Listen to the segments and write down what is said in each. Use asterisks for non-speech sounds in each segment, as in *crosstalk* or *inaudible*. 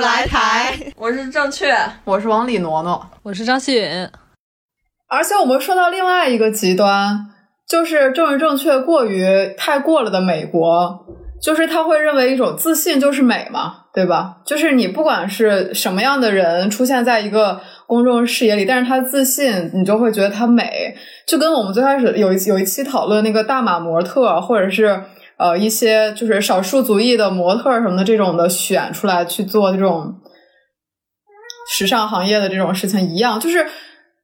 来台。我是正确，我是往里挪挪，我是张希允。而且我们说到另外一个极端，就是政治正确过于太过了的美国，就是他会认为一种自信就是美嘛，对吧？就是你不管是什么样的人出现在一个公众视野里，但是他自信，你就会觉得他美。就跟我们最开始有一有一期讨论那个大码模特，或者是呃一些就是少数族裔的模特什么的这种的选出来去做这种时尚行业的这种事情一样，就是。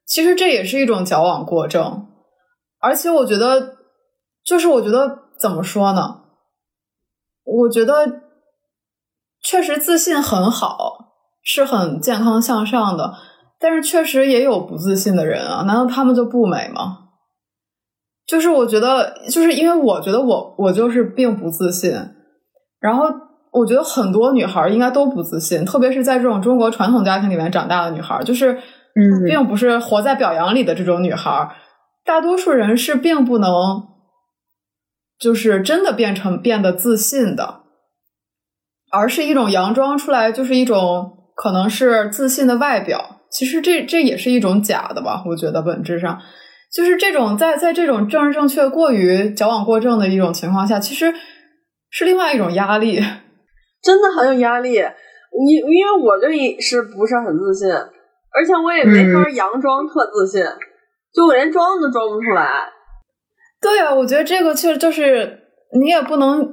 其实这也是一种矫枉过正，而且我觉得，就是我觉得怎么说呢？我觉得确实自信很好，是很健康向上的，但是确实也有不自信的人啊，难道他们就不美吗？就是我觉得，就是因为我觉得我我就是并不自信，然后我觉得很多女孩应该都不自信，特别是在这种中国传统家庭里面长大的女孩，就是。嗯，并不是活在表扬里的这种女孩，大多数人是并不能，就是真的变成变得自信的，而是一种佯装出来，就是一种可能是自信的外表。其实这这也是一种假的吧？我觉得本质上就是这种在在这种政治正确过于矫枉过正的一种情况下，其实是另外一种压力，*laughs* 真的很有压力。你因为我就是不是很自信。而且我也没法佯装特自信，就我连装都装不出来。对啊，我觉得这个其实就是你也不能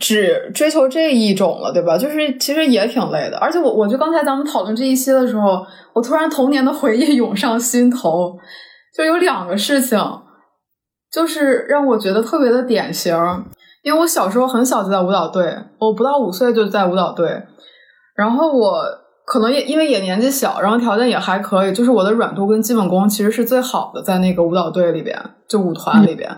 只追求这一种了，对吧？就是其实也挺累的。而且我，我就刚才咱们讨论这一期的时候，我突然童年的回忆涌上心头，就有两个事情，就是让我觉得特别的典型。因为我小时候很小就在舞蹈队，我不到五岁就在舞蹈队，然后我。可能也因为也年纪小，然后条件也还可以，就是我的软度跟基本功其实是最好的，在那个舞蹈队里边，就舞团里边。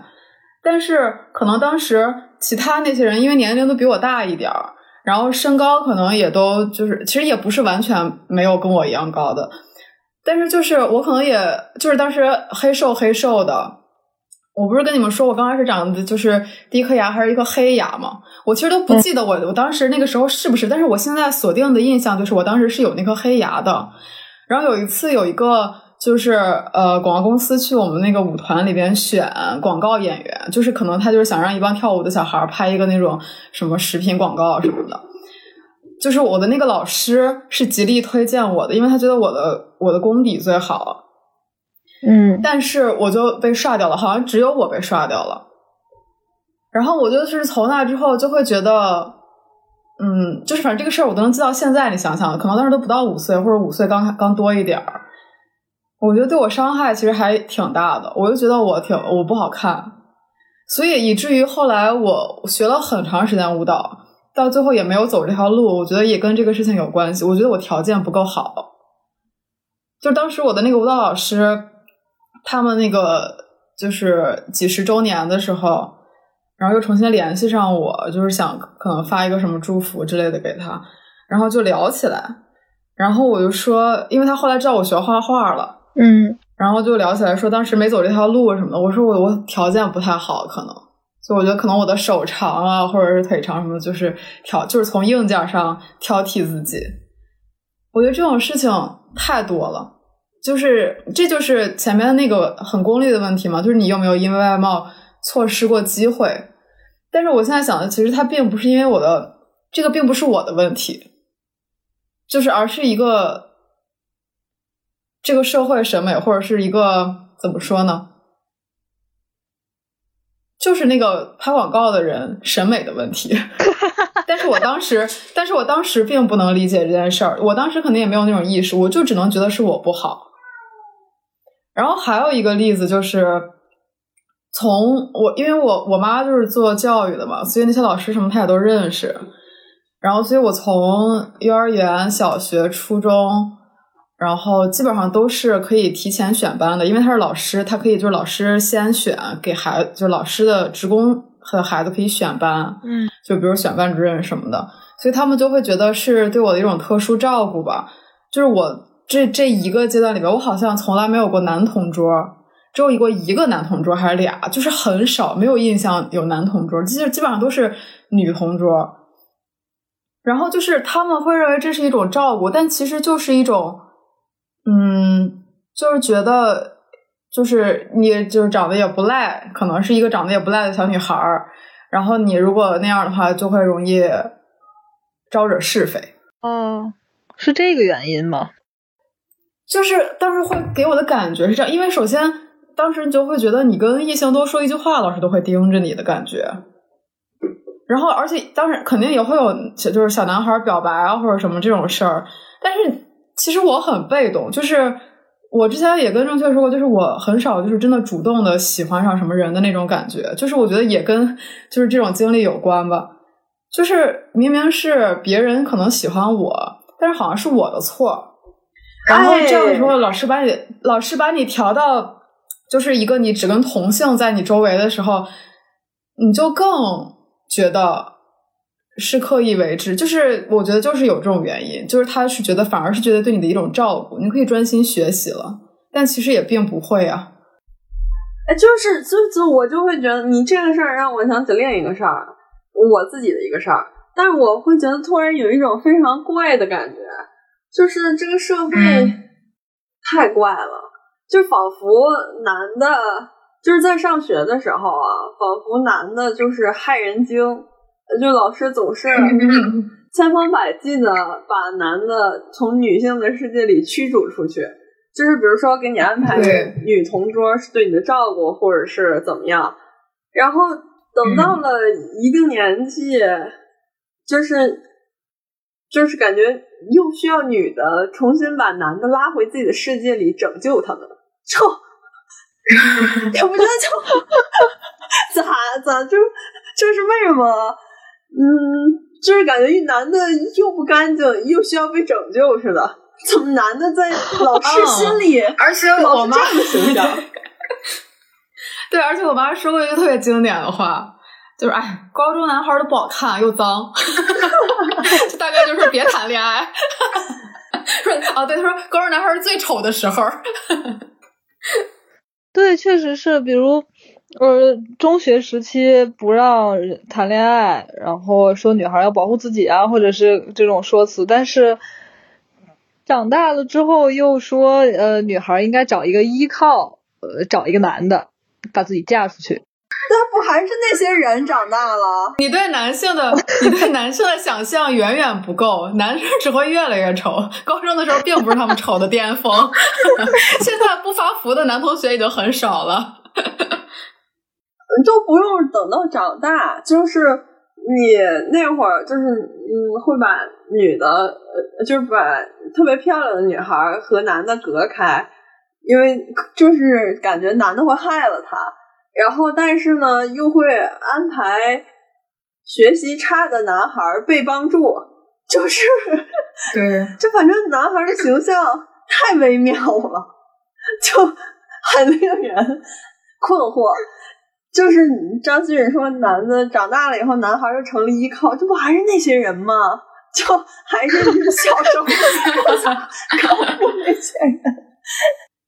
但是可能当时其他那些人因为年龄都比我大一点儿，然后身高可能也都就是，其实也不是完全没有跟我一样高的，但是就是我可能也就是当时黑瘦黑瘦的。我不是跟你们说，我刚开始长的就是第一颗牙还是一颗黑牙吗？我其实都不记得我我当时那个时候是不是，但是我现在锁定的印象就是我当时是有那颗黑牙的。然后有一次有一个就是呃广告公司去我们那个舞团里边选广告演员，就是可能他就是想让一帮跳舞的小孩拍一个那种什么食品广告什么的。就是我的那个老师是极力推荐我的，因为他觉得我的我的功底最好。嗯，但是我就被刷掉了，好像只有我被刷掉了。然后我就是从那之后就会觉得，嗯，就是反正这个事儿我都能记到现在。你想想，可能当时都不到五岁，或者五岁刚刚多一点儿。我觉得对我伤害其实还挺大的。我就觉得我挺我不好看，所以以至于后来我学了很长时间舞蹈，到最后也没有走这条路。我觉得也跟这个事情有关系。我觉得我条件不够好，就当时我的那个舞蹈老师。他们那个就是几十周年的时候，然后又重新联系上我，就是想可能发一个什么祝福之类的给他，然后就聊起来，然后我就说，因为他后来知道我学画画了，嗯，然后就聊起来说当时没走这条路什么的，我说我我条件不太好，可能，我觉得可能我的手长啊，或者是腿长什么，就是挑就是从硬件上挑剔自己，我觉得这种事情太多了。就是，这就是前面那个很功利的问题嘛，就是你有没有因为外貌错失过机会？但是我现在想的，其实它并不是因为我的这个，并不是我的问题，就是而是一个这个社会审美，或者是一个怎么说呢？就是那个拍广告的人审美的问题。*laughs* 但是我当时，但是我当时并不能理解这件事儿，我当时肯定也没有那种意识，我就只能觉得是我不好。然后还有一个例子就是，从我因为我我妈就是做教育的嘛，所以那些老师什么她也都认识。然后，所以我从幼儿园、小学、初中，然后基本上都是可以提前选班的，因为他是老师，他可以就是老师先选给孩子，就是老师的职工和孩子可以选班，嗯，就比如选班主任什么的，所以他们就会觉得是对我的一种特殊照顾吧，就是我。这这一个阶段里边，我好像从来没有过男同桌，只有过一个男同桌还是俩，就是很少，没有印象有男同桌，基基本上都是女同桌。然后就是他们会认为这是一种照顾，但其实就是一种，嗯，就是觉得就是你就是长得也不赖，可能是一个长得也不赖的小女孩儿，然后你如果那样的话，就会容易招惹是非。哦，是这个原因吗？就是当时会给我的感觉是这样，因为首先当时你就会觉得你跟异性多说一句话，老师都会盯着你的感觉。然后，而且当时肯定也会有，就是小男孩表白啊或者什么这种事儿。但是其实我很被动，就是我之前也跟正确说过，就是我很少就是真的主动的喜欢上什么人的那种感觉。就是我觉得也跟就是这种经历有关吧。就是明明是别人可能喜欢我，但是好像是我的错。然后这样的时候，老师把你老师把你调到就是一个你只跟同性在你周围的时候，你就更觉得是刻意为之。就是我觉得就是有这种原因，就是他是觉得反而是觉得对你的一种照顾，你可以专心学习了。但其实也并不会啊。哎，就是就就我就会觉得你这个事儿让我想起另一个事儿，我自己的一个事儿。但是我会觉得突然有一种非常怪的感觉。就是这个社会太怪了，就仿佛男的，就是在上学的时候啊，仿佛男的就是害人精，就老师总是千方百计的把男的从女性的世界里驱逐出去，就是比如说给你安排女同桌是对你的照顾，或者是怎么样，然后等到了一定年纪，就是。就是感觉又需要女的重新把男的拉回自己的世界里拯救他们，*laughs* *laughs* *laughs* 就，也不知道就咋咋就就是为什么，嗯，就是感觉一男的又不干净又需要被拯救似的，怎么男的在老师心里，而且我妈这么形象，*laughs* 对，而且我妈说过一个特别经典的话。就是哎，高中男孩都不好看又脏，*laughs* 就大概就是别谈恋爱。*laughs* 说哦，对，他说高中男孩是最丑的时候。对，确实是，比如呃，中学时期不让谈恋爱，然后说女孩要保护自己啊，或者是这种说辞。但是长大了之后又说，呃，女孩应该找一个依靠，呃，找一个男的，把自己嫁出去。那不还是那些人长大了？你对男性的，你对男性的想象远远不够，男生只会越来越丑。高中的时候并不是他们丑的巅峰，*laughs* 现在不发福的男同学已经很少了。就不用等到长大，就是你那会儿，就是嗯，会把女的，呃，就是把特别漂亮的女孩和男的隔开，因为就是感觉男的会害了她。然后，但是呢，又会安排学习差的男孩被帮助，就是对，*laughs* 就反正男孩的形象太微妙了，就很令人困惑。就是张馨予说，男的长大了以后，男孩又成了依靠，这不还是那些人吗？*laughs* 就还是小时候靠过那些人。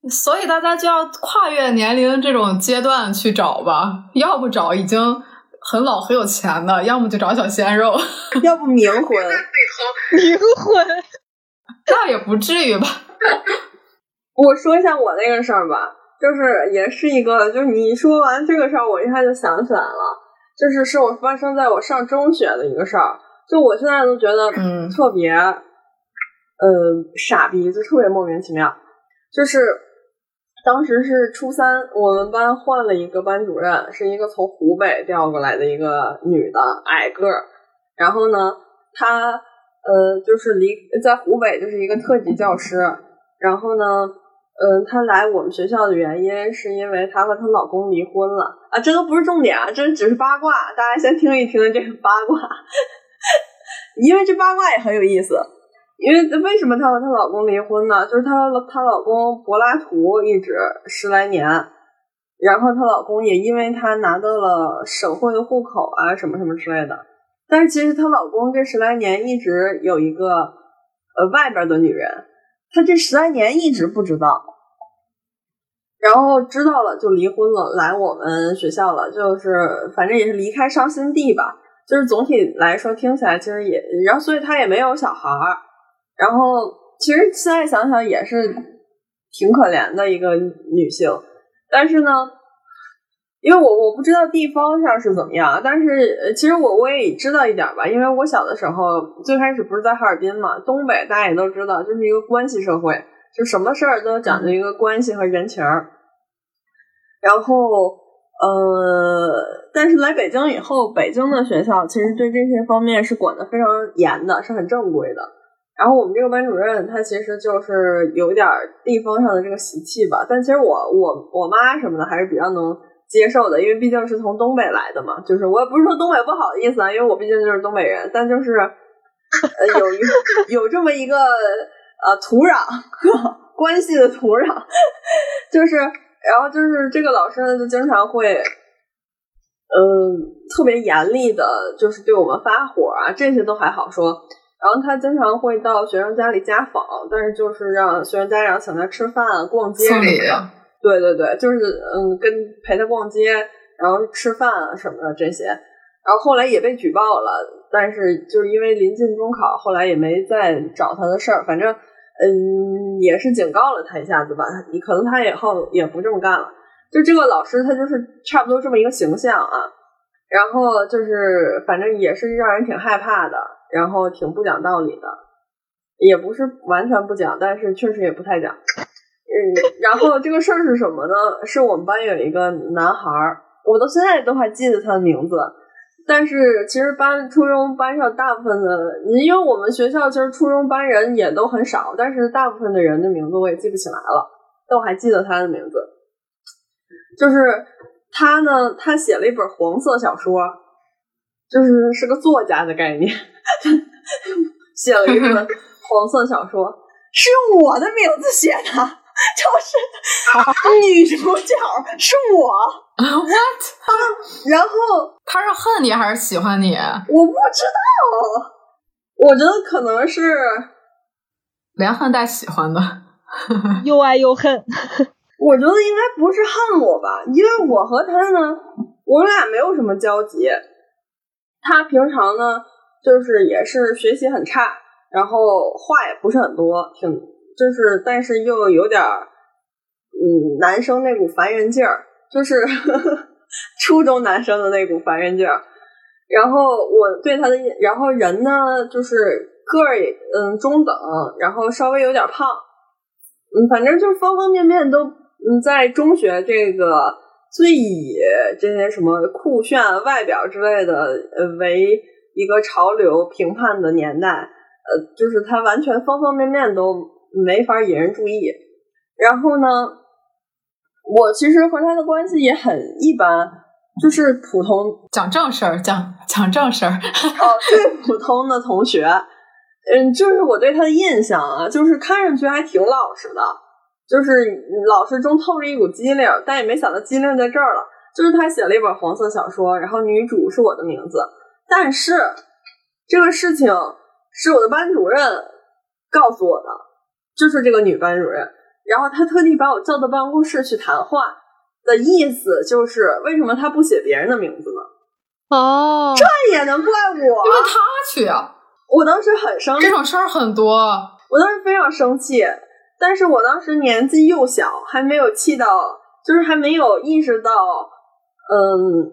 *laughs* 所以大家就要跨越年龄这种阶段去找吧，要不找已经很老很有钱的，要么就找小鲜肉，*laughs* 要不冥婚，冥婚，那也不至于吧。我说一下我那个事儿吧，就是也是一个，就是你说完这个事儿，我一下就想起来了，就是是我发生在我上中学的一个事儿，就我现在都觉得嗯特别，呃傻逼，就特别莫名其妙，就是。当时是初三，我们班换了一个班主任，是一个从湖北调过来的一个女的，矮个儿。然后呢，她呃，就是离在湖北就是一个特级教师。然后呢，嗯，她来我们学校的原因是因为她和她老公离婚了啊，这都不是重点啊，这只是八卦，大家先听一听这个八卦，*laughs* 因为这八卦也很有意思。因为为什么她和她老公离婚呢？就是她她老公柏拉图一直十来年，然后她老公也因为她拿到了省会的户口啊，什么什么之类的。但是其实她老公这十来年一直有一个呃外边的女人，他这十来年一直不知道，然后知道了就离婚了，来我们学校了，就是反正也是离开伤心地吧。就是总体来说听起来其实也，然后所以他也没有小孩儿，然后其实现在想想也是挺可怜的一个女性，但是呢。因为我我不知道地方上是怎么样，但是其实我我也知道一点吧，因为我小的时候最开始不是在哈尔滨嘛，东北大家也都知道，就是一个关系社会，就什么事儿都讲究一个关系和人情儿。然后呃，但是来北京以后，北京的学校其实对这些方面是管的非常严的，是很正规的。然后我们这个班主任他其实就是有一点地方上的这个习气吧，但其实我我我妈什么的还是比较能。接受的，因为毕竟是从东北来的嘛，就是我也不是说东北不好意思啊，因为我毕竟就是东北人，但就是呃有一 *laughs* 有这么一个呃土壤 *laughs* 关系的土壤，*laughs* 就是然后就是这个老师呢就经常会嗯特别严厉的，就是对我们发火啊，这些都还好说，然后他经常会到学生家里家访，但是就是让学生家长请他吃饭、逛街什么的。对对对，就是嗯，跟陪他逛街，然后吃饭啊什么的这些，然后后来也被举报了，但是就是因为临近中考，后来也没再找他的事儿。反正嗯，也是警告了他一下子吧，你可能他以后也不这么干了。就这个老师，他就是差不多这么一个形象啊。然后就是反正也是让人挺害怕的，然后挺不讲道理的，也不是完全不讲，但是确实也不太讲。嗯，然后这个事儿是什么呢？是我们班有一个男孩儿，我到现在都还记得他的名字。但是其实班初中班上大部分的，因为我们学校其实初中班人也都很少，但是大部分的人的名字我也记不起来了，但我还记得他的名字。就是他呢，他写了一本黄色小说，就是是个作家的概念，*laughs* 写了一本黄色小说，*laughs* 是用我的名字写的。*laughs* 就是女主角是我，what？*laughs* 然后他是恨你还是喜欢你？我不知道，我觉得可能是连恨带喜欢的，*laughs* 又爱又恨。我觉得应该不是恨我吧，因为我和他呢，我们俩没有什么交集。他平常呢，就是也是学习很差，然后话也不是很多，挺。就是，但是又有点儿，嗯，男生那股烦人劲儿，就是呵 *laughs* 呵初中男生的那股烦人劲儿。然后我对他的，然后人呢，就是个儿也嗯中等，然后稍微有点胖，嗯，反正就是方方面面都嗯，在中学这个最以这些什么酷炫外表之类的呃为一个潮流评判的年代，呃，就是他完全方方面面都。没法引人注意，然后呢，我其实和他的关系也很一般，就是普通讲正事儿，讲讲正事儿，哦，最普通的同学，嗯，就是我对他的印象啊，就是看上去还挺老实的，就是老实中透着一股机灵，但也没想到机灵在这儿了，就是他写了一本黄色小说，然后女主是我的名字，但是这个事情是我的班主任告诉我的。就是这个女班主任，然后她特地把我叫到办公室去谈话，的意思就是为什么她不写别人的名字呢？哦，这也能怪我？因为她去啊！我当时很生气，这种事儿很多，我当时非常生气，但是我当时年纪幼小，还没有气到，就是还没有意识到，嗯，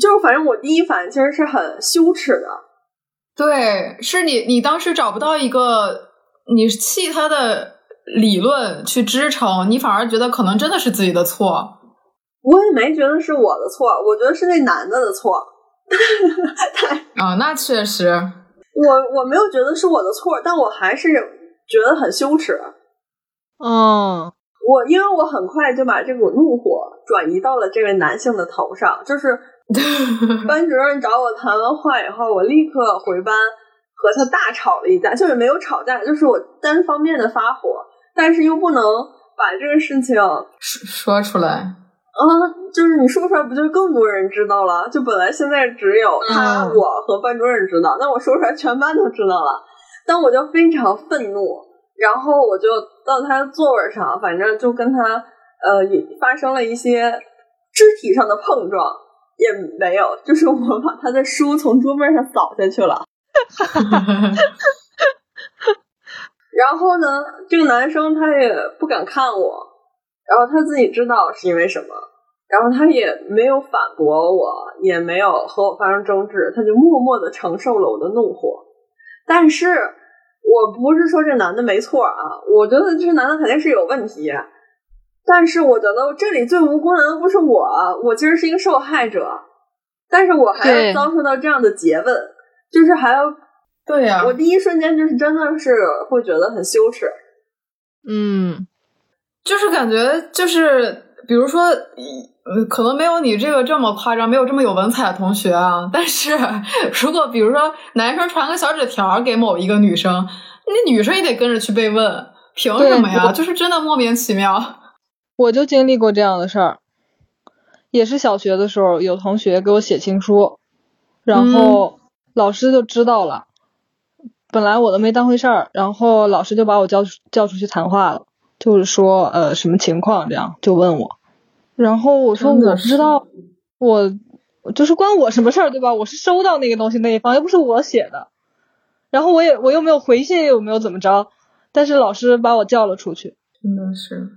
就是反正我第一反应其实是很羞耻的。对，是你，你当时找不到一个。你气他的理论去支撑，你反而觉得可能真的是自己的错。我也没觉得是我的错，我觉得是那男的的错。*laughs* 啊，那确实，我我没有觉得是我的错，但我还是觉得很羞耻。嗯，我因为我很快就把这股怒火转移到了这位男性的头上，就是 *laughs* 班主任找我谈完话以后，我立刻回班。和他大吵了一架，就是没有吵架，就是我单方面的发火，但是又不能把这个事情说出来啊，就是你说出来，不就更多人知道了？就本来现在只有他、我和班主任知道，那我说出来，全班都知道了。但我就非常愤怒，然后我就到他的座位上，反正就跟他呃发生了一些肢体上的碰撞，也没有，就是我把他的书从桌面上扫下去了。*laughs* 然后呢，这个男生他也不敢看我，然后他自己知道是因为什么，然后他也没有反驳我，也没有和我发生争执，他就默默的承受了我的怒火。但是我不是说这男的没错啊，我觉得这男的肯定是有问题。但是我觉得这里最无辜的不是我，我其实是一个受害者，但是我还要遭受到这样的诘问，就是还要。对呀，我第一瞬间就是真的是会觉得很羞耻，嗯，就是感觉就是比如说，呃，可能没有你这个这么夸张，没有这么有文采的同学啊。但是 *laughs* 如果比如说男生传个小纸条给某一个女生，那女生也得跟着去被问，凭什么呀？就是真的莫名其妙。我就经历过这样的事儿，也是小学的时候，有同学给我写情书，然后老师就知道了。本来我都没当回事儿，然后老师就把我叫叫出去谈话了，就是说呃什么情况这样就问我，然后我说我不知道，我就是关我什么事儿对吧？我是收到那个东西那一方，又不是我写的，然后我也我又没有回信，又没有怎么着，但是老师把我叫了出去，真的是，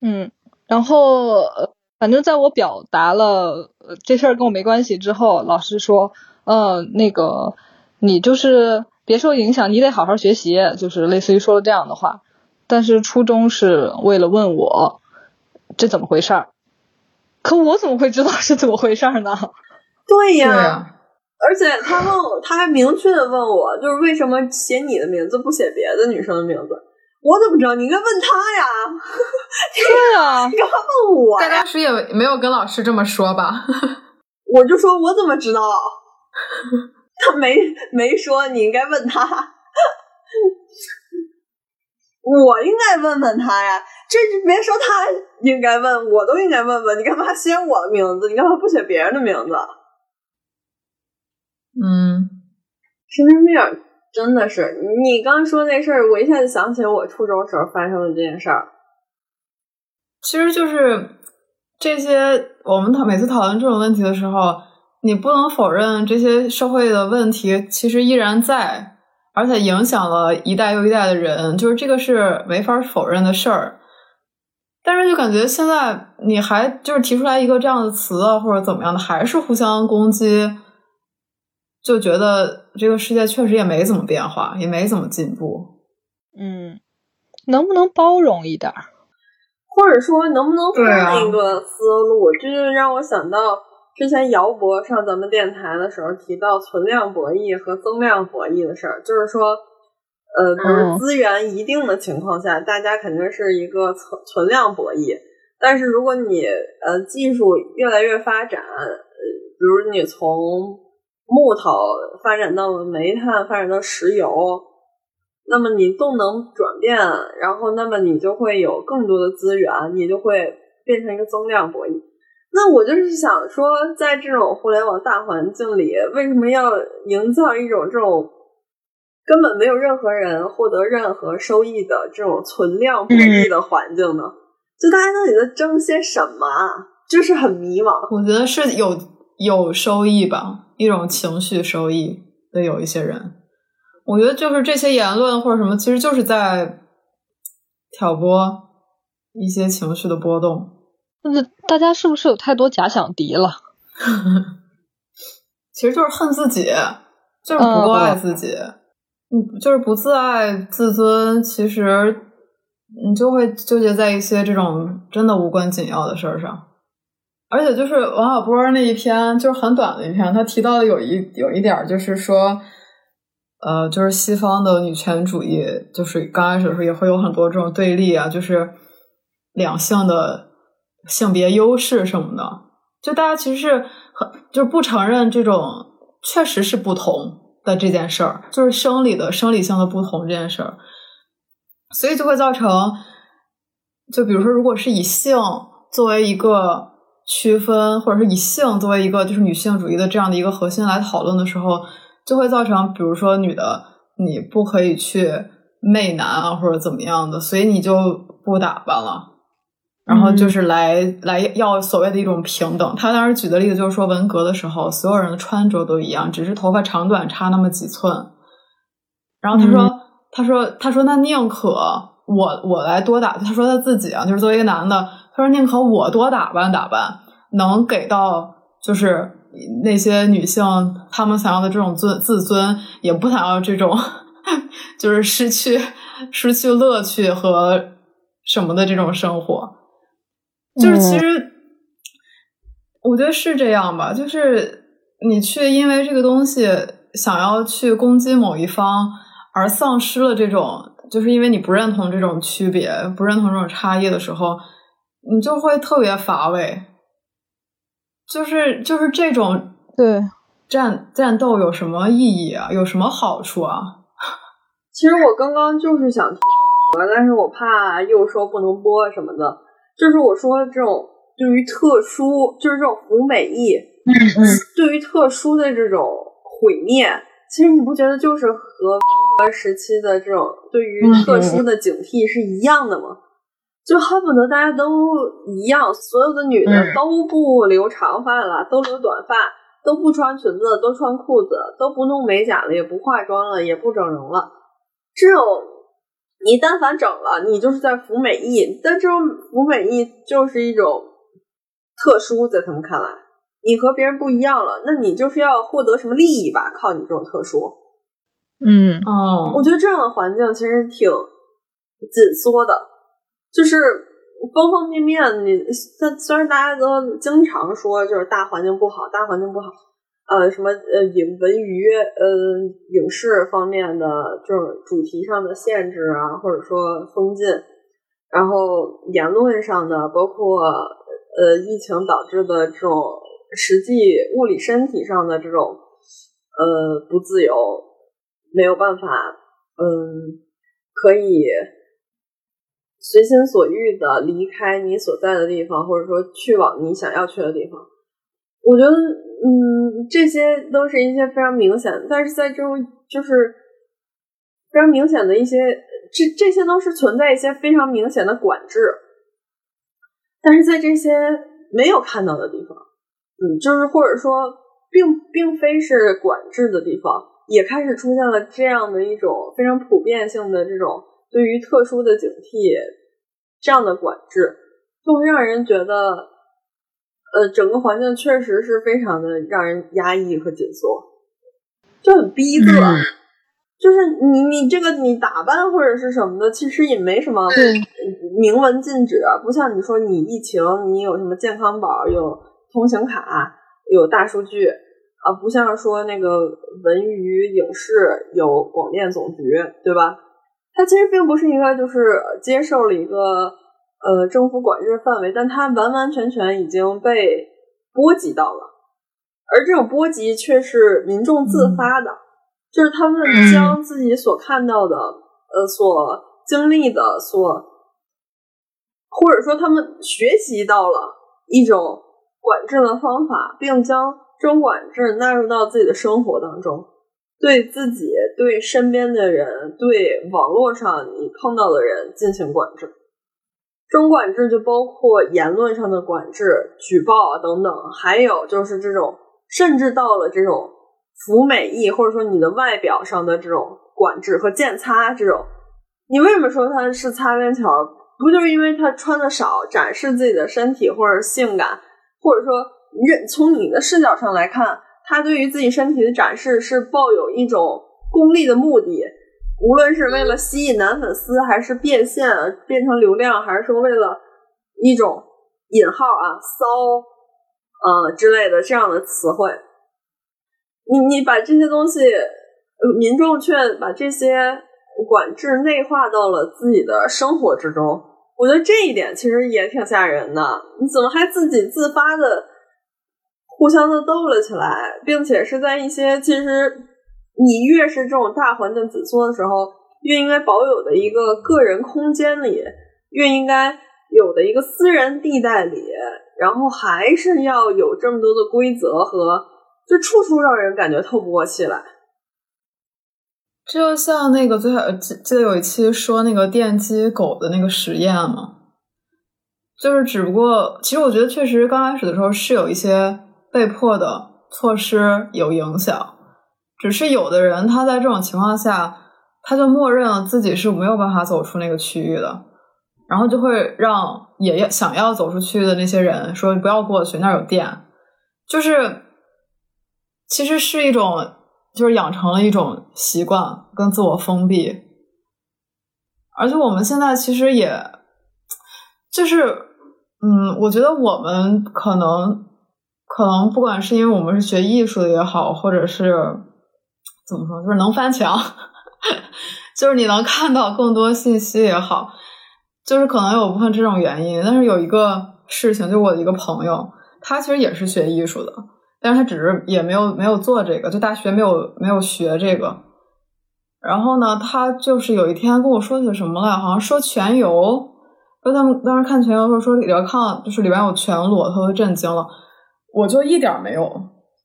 嗯，然后呃反正在我表达了这事儿跟我没关系之后，老师说呃那个你就是。别受影响，你得好好学习，就是类似于说了这样的话。但是初衷是为了问我这怎么回事儿，可我怎么会知道是怎么回事儿呢？*laughs* 对呀，而且他问我，他还明确的问我，就是为什么写你的名字不写别的女生的名字？我怎么知道？你应该问他呀。*laughs* 对啊，你干嘛问我？在当时也没有跟老师这么说吧？*laughs* 我就说我怎么知道？*laughs* 他没没说，你应该问他。我应该问问他呀，这别说他应该问，我都应该问问。你干嘛写我的名字？你干嘛不写别人的名字？嗯，神经病，真的是。你刚说那事儿，我一下就想起我初中时候发生的这件事儿。其实就是这些，我们讨每次讨论这种问题的时候。你不能否认这些社会的问题其实依然在，而且影响了一代又一代的人，就是这个是没法否认的事儿。但是就感觉现在你还就是提出来一个这样的词啊，或者怎么样的，还是互相攻击，就觉得这个世界确实也没怎么变化，也没怎么进步。嗯，能不能包容一点？或者说能不能换一个思路？这就让我想到。之前姚博上咱们电台的时候提到存量博弈和增量博弈的事儿，就是说，呃，比如资源一定的情况下，大家肯定是一个存存量博弈。但是如果你呃技术越来越发展，呃，比如你从木头发展到了煤炭，发展到石油，那么你动能转变，然后那么你就会有更多的资源，你就会变成一个增量博弈。那我就是想说，在这种互联网大环境里，为什么要营造一种这种根本没有任何人获得任何收益的这种存量博弈的环境呢？就大家到底在争些什么？就是很迷茫。我觉得是有有收益吧，一种情绪收益的有一些人。我觉得就是这些言论或者什么，其实就是在挑拨一些情绪的波动。那大家是不是有太多假想敌了？*laughs* 其实就是恨自己，就是不够爱自己。嗯，就是不自爱自尊。其实你就会纠结在一些这种真的无关紧要的事儿上。而且就是王小波那一篇，就是很短的一篇，他提到的有一有一点，就是说，呃，就是西方的女权主义，就是刚开始的时候也会有很多这种对立啊，就是两性的。性别优势什么的，就大家其实是很就是不承认这种确实是不同的这件事儿，就是生理的生理性的不同这件事儿，所以就会造成，就比如说，如果是以性作为一个区分，或者是以性作为一个就是女性主义的这样的一个核心来讨论的时候，就会造成，比如说女的你不可以去媚男啊，或者怎么样的，所以你就不打扮了。然后就是来来要所谓的一种平等。他当时举的例子就是说，文革的时候，所有人的穿着都一样，只是头发长短差那么几寸。然后他说，他说，他说，那宁可我我来多打，他说他自己啊，就是作为一个男的，他说宁可我多打扮打扮，能给到就是那些女性她们想要的这种尊自尊，也不想要这种 *laughs* 就是失去失去乐趣和什么的这种生活。就是其实，我觉得是这样吧。就是你去因为这个东西想要去攻击某一方，而丧失了这种，就是因为你不认同这种区别，不认同这种差异的时候，你就会特别乏味。就是就是这种对战战斗有什么意义啊？有什么好处啊？*laughs* 其实我刚刚就是想听，*laughs* 但是我怕又说不能播什么的。就是我说的这种对于特殊，就是这种服美役，嗯嗯，对于特殊的这种毁灭，其实你不觉得就是和文革时期的这种对于特殊的警惕是一样的吗？就恨不得大家都一样，所有的女的都不留长发了，都留短发，都不穿裙子，都穿裤子，都不弄美甲了，也不化妆了，也不整容了，这种。你但凡整了，你就是在服美役，但这种服美役就是一种特殊，在他们看来，你和别人不一样了，那你就是要获得什么利益吧？靠你这种特殊，嗯哦，我觉得这样的环境其实挺紧缩的，就是方方面面。你虽虽然大家都经常说，就是大环境不好，大环境不好。呃，什么呃影文娱呃影视方面的这种主题上的限制啊，或者说封禁，然后言论上的，包括呃疫情导致的这种实际物理身体上的这种呃不自由，没有办法嗯可以随心所欲的离开你所在的地方，或者说去往你想要去的地方，我觉得。嗯，这些都是一些非常明显，但是在这种就是非常明显的一些，这这些都是存在一些非常明显的管制，但是在这些没有看到的地方，嗯，就是或者说并并非是管制的地方，也开始出现了这样的一种非常普遍性的这种对于特殊的警惕这样的管制，就会让人觉得。呃，整个环境确实是非常的让人压抑和紧缩，就很逼仄。就是你你这个你打扮或者是什么的，其实也没什么明文禁止，不像你说你疫情你有什么健康宝、有通行卡、有大数据啊，不像说那个文娱影视有广电总局，对吧？它其实并不是一个就是接受了一个。呃，政府管制范围，但它完完全全已经被波及到了，而这种波及却是民众自发的，就是他们将自己所看到的、呃，所经历的、所或者说他们学习到了一种管制的方法，并将这种管制纳入到自己的生活当中，对自己、对身边的人、对网络上你碰到的人进行管制。中管制就包括言论上的管制、举报啊等等，还有就是这种，甚至到了这种服美役或者说你的外表上的这种管制和剑擦这种。你为什么说他是擦边球？不就是因为他穿的少，展示自己的身体或者性感，或者说认从你的视角上来看，他对于自己身体的展示是抱有一种功利的目的。无论是为了吸引男粉丝，还是变现变成流量，还是说为了一种引号啊骚呃之类的这样的词汇，你你把这些东西，民众却把这些管制内化到了自己的生活之中，我觉得这一点其实也挺吓人的。你怎么还自己自发的互相的斗了起来，并且是在一些其实。你越是这种大环境紧缩的时候，越应该保有的一个个人空间里，越应该有的一个私人地带里，然后还是要有这么多的规则和，就处处让人感觉透不过气来。就像那个最记记得有一期说那个电击狗的那个实验嘛，就是只不过，其实我觉得确实刚开始的时候是有一些被迫的措施有影响，只是有的人他在这种情况下，他就默认了自己是没有办法走出那个区域的，然后就会让也要想要走出去的那些人说不要过去，那儿有电，就是其实是一种就是养成了一种习惯跟自我封闭，而且我们现在其实也就是嗯，我觉得我们可能可能不管是因为我们是学艺术的也好，或者是怎么说，就是能翻墙，*laughs* 就是你能看到更多信息也好，就是可能有部分这种原因。但是有一个事情，就我的一个朋友，他其实也是学艺术的，但是他只是也没有没有做这个，就大学没有没有学这个。然后呢，他就是有一天跟我说起什么来，好像说全游，说他们当时看全游的时候说里边看就是里边有全裸，他都震惊了。我就一点没有，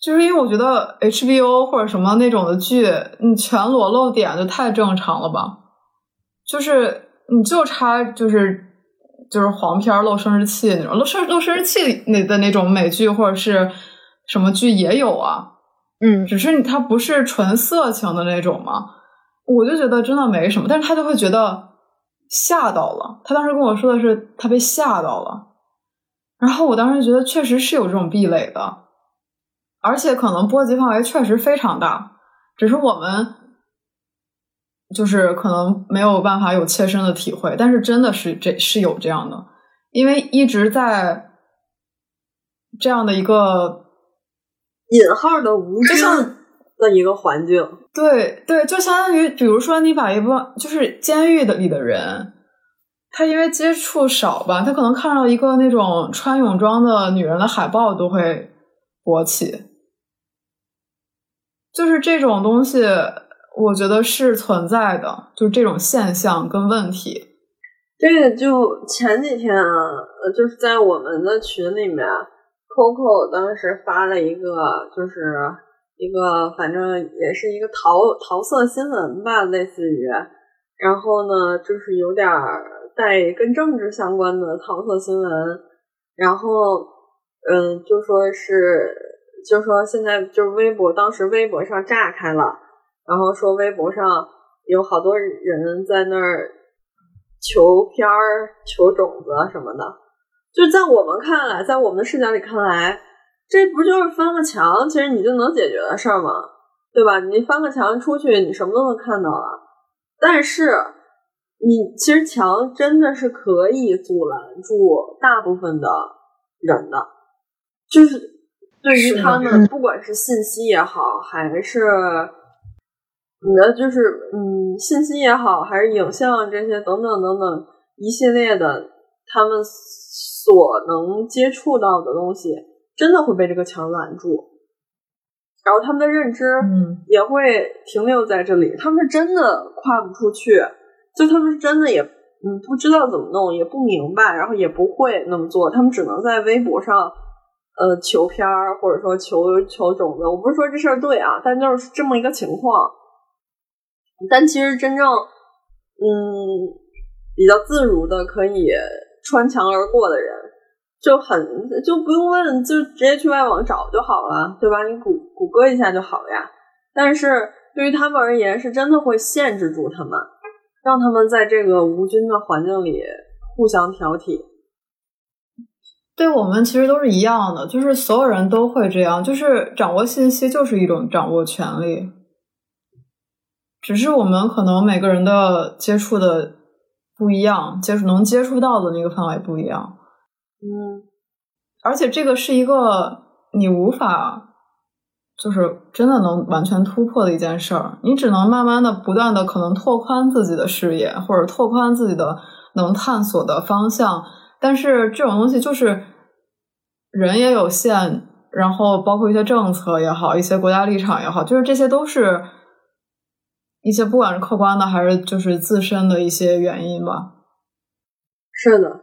就是因为我觉得 HBO 或者什么那种的剧，你全裸露点就太正常了吧？就是你就差就是就是黄片露生殖器那种，露生露生殖器那的那种美剧或者是什么剧也有啊，嗯只是它不是纯色情的那种嘛。我就觉得真的没什么，但是他就会觉得吓到了。他当时跟我说的是他被吓到了。然后我当时觉得确实是有这种壁垒的，而且可能波及范围确实非常大，只是我们就是可能没有办法有切身的体会，但是真的是这是有这样的，因为一直在这样的一个引号的无知的一个环境，对对，就相当于比如说你把一帮就是监狱的里的人。他因为接触少吧，他可能看到一个那种穿泳装的女人的海报都会勃起，就是这种东西，我觉得是存在的，就是这种现象跟问题。这个就前几天啊，就是在我们的群里面，Coco 当时发了一个，就是一个反正也是一个桃桃色新闻吧，类似于，然后呢，就是有点带跟政治相关的桃色新闻，然后嗯，就说是，就说现在就是微博，当时微博上炸开了，然后说微博上有好多人在那儿求片儿、求种子什么的，就在我们看来，在我们的视角里看来，这不就是翻个墙，其实你就能解决的事儿吗？对吧？你翻个墙出去，你什么都能看到了，但是。你其实墙真的是可以阻拦住大部分的人的，就是对于他们，不管是信息也好，还是你的就是嗯信息也好，还是影像这些等等等等一系列的，他们所能接触到的东西，真的会被这个墙拦住，然后他们的认知也会停留在这里，他们是真的跨不出去。就他们是真的也嗯不知道怎么弄，也不明白，然后也不会那么做，他们只能在微博上呃求片儿，或者说求求种子。我不是说这事儿对啊，但就是这么一个情况。但其实真正嗯比较自如的可以穿墙而过的人，就很就不用问，就直接去外网找就好了，对吧？你谷谷歌一下就好了呀。但是对于他们而言，是真的会限制住他们。让他们在这个无菌的环境里互相挑剔，对我们其实都是一样的，就是所有人都会这样，就是掌握信息就是一种掌握权利，只是我们可能每个人的接触的不一样，接触能接触到的那个范围不一样，嗯，而且这个是一个你无法。就是真的能完全突破的一件事儿，你只能慢慢的、不断的可能拓宽自己的视野，或者拓宽自己的能探索的方向。但是这种东西就是人也有限，然后包括一些政策也好，一些国家立场也好，就是这些都是一些不管是客观的还是就是自身的一些原因吧。是的，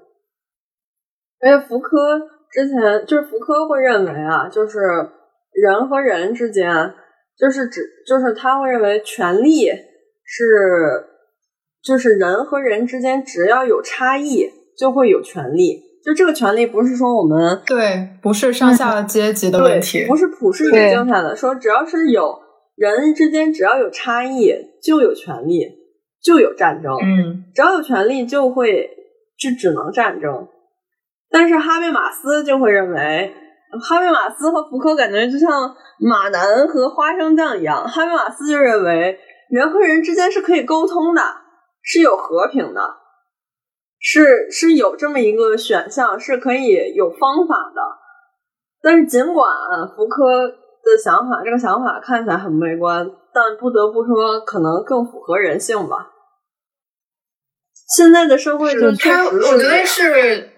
而且福柯之前就是福柯会认为啊，就是。人和人之间，就是指，就是他会认为权力是，就是人和人之间只要有差异就会有权利，就这个权利不是说我们对，不是上下 *laughs* 阶级的问题，不是普世语境下的，说只要是有人之间只要有差异，就有权利，就有战争。嗯，只要有权利，就会就只能战争。但是哈贝马斯就会认为，哈贝马斯和福柯感觉就像马南和花生酱一样。哈贝马斯就认为，人和人之间是可以沟通的，是有和平的。是是有这么一个选项，是可以有方法的。但是尽管福柯的想法，这个想法看起来很悲观，但不得不说，可能更符合人性吧。现在的社会就确实是，我觉得是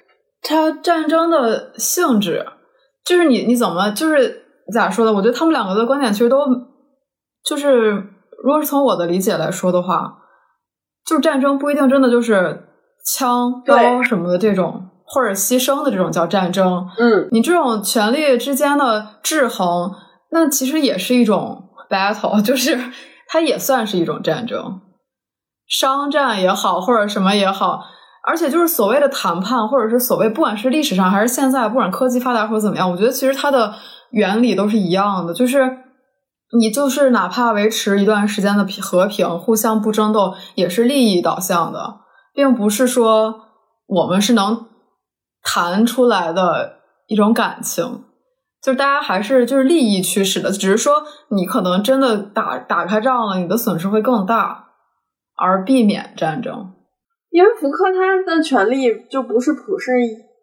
它战争的性质，就是你你怎么就是咋说的？我觉得他们两个的观点其实都就是，如果是从我的理解来说的话，就是战争不一定真的就是。枪刀什么的这种，或者牺牲的这种叫战争。嗯，你这种权力之间的制衡，那其实也是一种 battle，*laughs* 就是它也算是一种战争，商战也好，或者什么也好。而且就是所谓的谈判，或者是所谓不管是历史上还是现在，不管科技发达或者怎么样，我觉得其实它的原理都是一样的，就是你就是哪怕维持一段时间的和平，互相不争斗，也是利益导向的。并不是说我们是能谈出来的一种感情，就是大家还是就是利益驱使的，只是说你可能真的打打开仗了，你的损失会更大，而避免战争。因为福柯他的权利就不是普世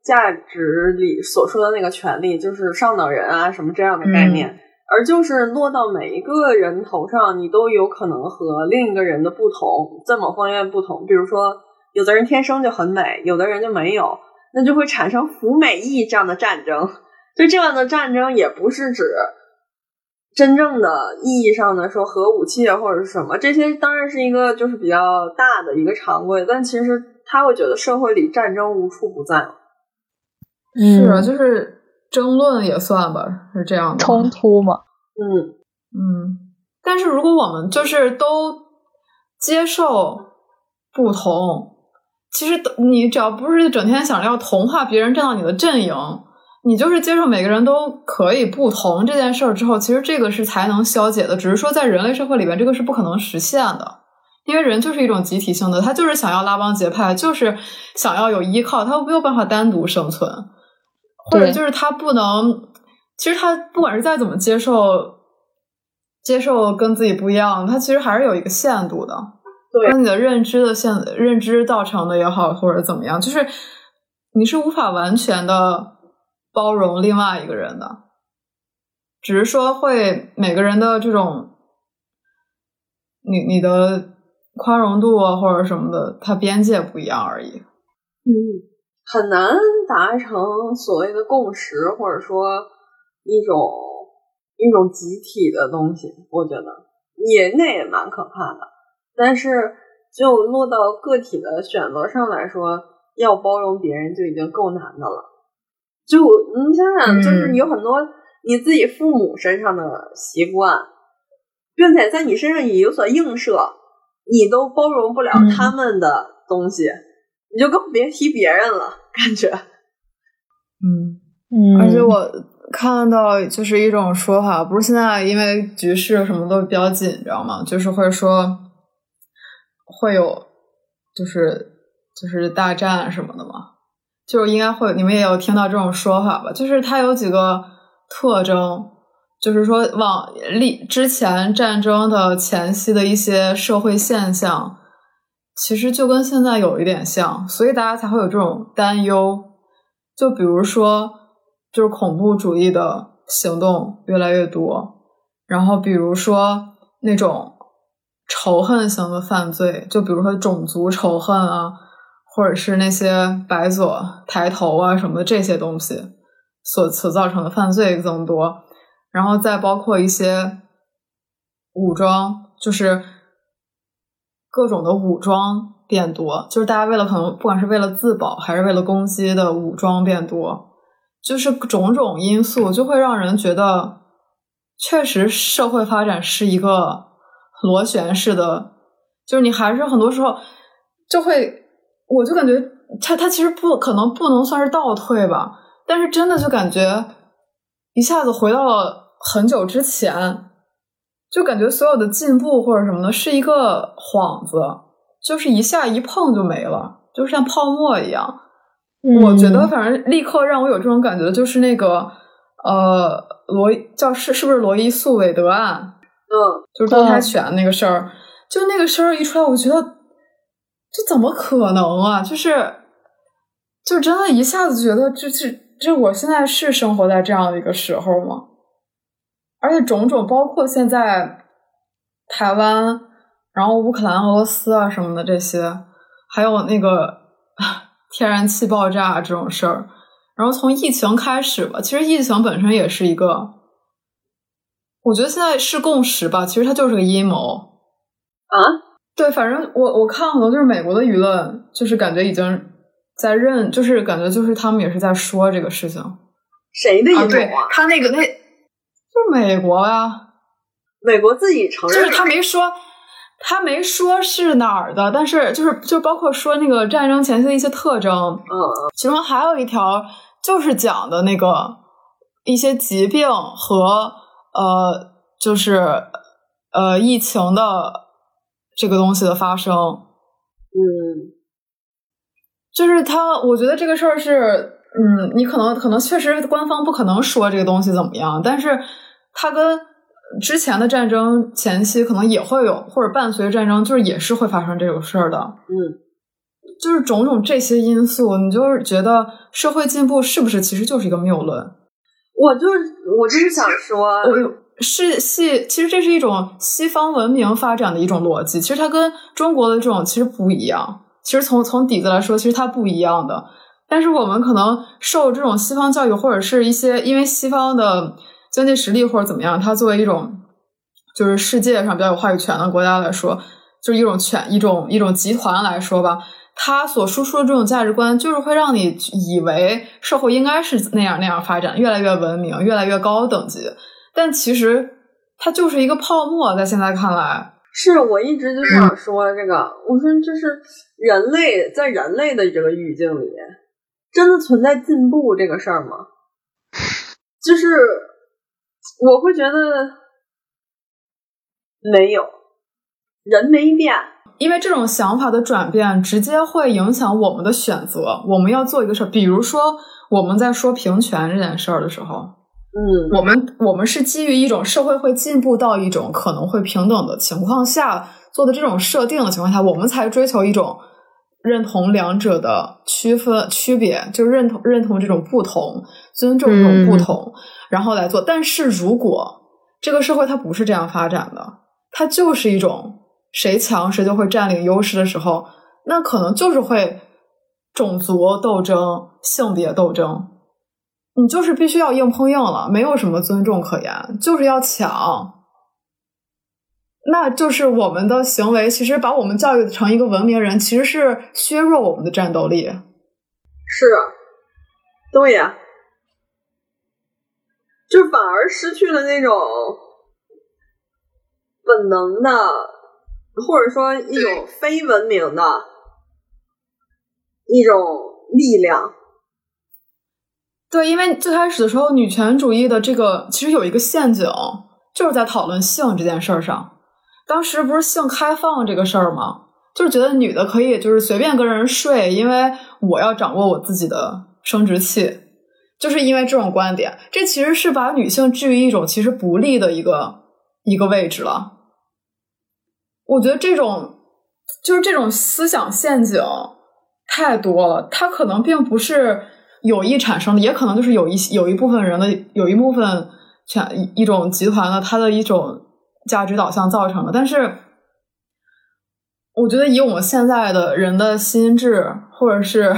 价值里所说的那个权利，就是上等人啊什么这样的概念，而就是落到每一个人头上，你都有可能和另一个人的不同在某方面不同，比如说。有的人天生就很美，有的人就没有，那就会产生服美役这样的战争。就这样的战争，也不是指真正的意义上的说核武器或者是什么，这些当然是一个就是比较大的一个常规，但其实他会觉得社会里战争无处不在。是啊，就是争论也算吧，是这样的冲突嘛。嗯嗯，但是如果我们就是都接受不同。其实你只要不是整天想着要同化别人站到你的阵营，你就是接受每个人都可以不同这件事儿之后，其实这个是才能消解的。只是说在人类社会里边，这个是不可能实现的，因为人就是一种集体性的，他就是想要拉帮结派，就是想要有依靠，他没有办法单独生存，或者就是他不能。其实他不管是再怎么接受，接受跟自己不一样，他其实还是有一个限度的。跟你的认知的现认知造成的也好，或者怎么样，就是你是无法完全的包容另外一个人的，只是说会每个人的这种你你的宽容度啊或者什么的，它边界不一样而已。嗯，很难达成所谓的共识，或者说一种一种集体的东西，我觉得也那也蛮可怕的。但是，就落到个体的选择上来说，要包容别人就已经够难的了。就你想想，就是有很多你自己父母身上的习惯，并且在你身上也有所映射，你都包容不了他们的东西，你就更别提别人了。感觉，嗯嗯，而且我看到就是一种说法，不是现在因为局势什么都比较紧张嘛，就是会说。会有，就是就是大战什么的吗？就是应该会，你们也有听到这种说法吧？就是它有几个特征，就是说往历之前战争的前夕的一些社会现象，其实就跟现在有一点像，所以大家才会有这种担忧。就比如说，就是恐怖主义的行动越来越多，然后比如说那种。仇恨型的犯罪，就比如说种族仇恨啊，或者是那些白左抬头啊什么的这些东西所所造成的犯罪增多，然后再包括一些武装，就是各种的武装变多，就是大家为了可能不管是为了自保还是为了攻击的武装变多，就是种种因素就会让人觉得，确实社会发展是一个。螺旋式的，就是你还是很多时候就会，我就感觉它它其实不可能不能算是倒退吧，但是真的就感觉一下子回到了很久之前，就感觉所有的进步或者什么的是一个幌子，就是一下一碰就没了，就像泡沫一样。我觉得反正立刻让我有这种感觉，就是那个呃罗叫是是不是罗伊诉韦德案？嗯，就是堕胎权那个事儿，就那个事儿一出来，我觉得这怎么可能啊？就是就真的一下子觉得，就是这我现在是生活在这样的一个时候吗？而且种种包括现在台湾，然后乌克兰、俄罗斯啊什么的这些，还有那个。*laughs* 天然气爆炸这种事儿，然后从疫情开始吧，其实疫情本身也是一个，我觉得现在是共识吧，其实它就是个阴谋啊。对，反正我我看很多就是美国的舆论，就是感觉已经在认，就是感觉就是他们也是在说这个事情。谁的阴谋啊？他那个那，就是美国呀，美国自己承认，就是他没说。他没说是哪儿的，但是就是就包括说那个战争前期的一些特征，嗯，其中还有一条就是讲的那个一些疾病和呃，就是呃疫情的这个东西的发生，嗯，就是他，我觉得这个事儿是，嗯，你可能可能确实官方不可能说这个东西怎么样，但是它跟。之前的战争前期可能也会有，或者伴随战争，就是也是会发生这种事儿的。嗯，就是种种这些因素，你就是觉得社会进步是不是其实就是一个谬论？我就是我就是想说，是西，其实这是一种西方文明发展的一种逻辑，其实它跟中国的这种其实不一样。其实从从底子来说，其实它不一样的。但是我们可能受这种西方教育，或者是一些因为西方的。经济实力或者怎么样，它作为一种就是世界上比较有话语权的国家来说，就是一种权一种一种集团来说吧，它所输出的这种价值观，就是会让你以为社会应该是那样那样发展，越来越文明，越来越高等级。但其实它就是一个泡沫，在现在看来，是我一直就想说这个，我说就是人类在人类的这个语境里，真的存在进步这个事儿吗？就是。我会觉得没有人没变，因为这种想法的转变直接会影响我们的选择。我们要做一个事儿，比如说我们在说平权这件事儿的时候，嗯，我们我们是基于一种社会会进步到一种可能会平等的情况下做的这种设定的情况下，我们才追求一种认同两者的区分区别，就认同认同这种不同，尊重这种不同。然后来做，但是如果这个社会它不是这样发展的，它就是一种谁强谁就会占领优势的时候，那可能就是会种族斗争、性别斗争，你就是必须要硬碰硬了，没有什么尊重可言，就是要抢，那就是我们的行为其实把我们教育成一个文明人，其实是削弱我们的战斗力。是啊，对呀。就反而失去了那种本能的，或者说一种非文明的一种力量。对，因为最开始的时候，女权主义的这个其实有一个陷阱，就是在讨论性这件事儿上。当时不是性开放这个事儿吗？就是觉得女的可以就是随便跟人睡，因为我要掌握我自己的生殖器。就是因为这种观点，这其实是把女性置于一种其实不利的一个一个位置了。我觉得这种就是这种思想陷阱太多了，它可能并不是有意产生的，也可能就是有一有一部分人的有一部分全一种集团的它的一种价值导向造成的。但是，我觉得以我们现在的人的心智或者是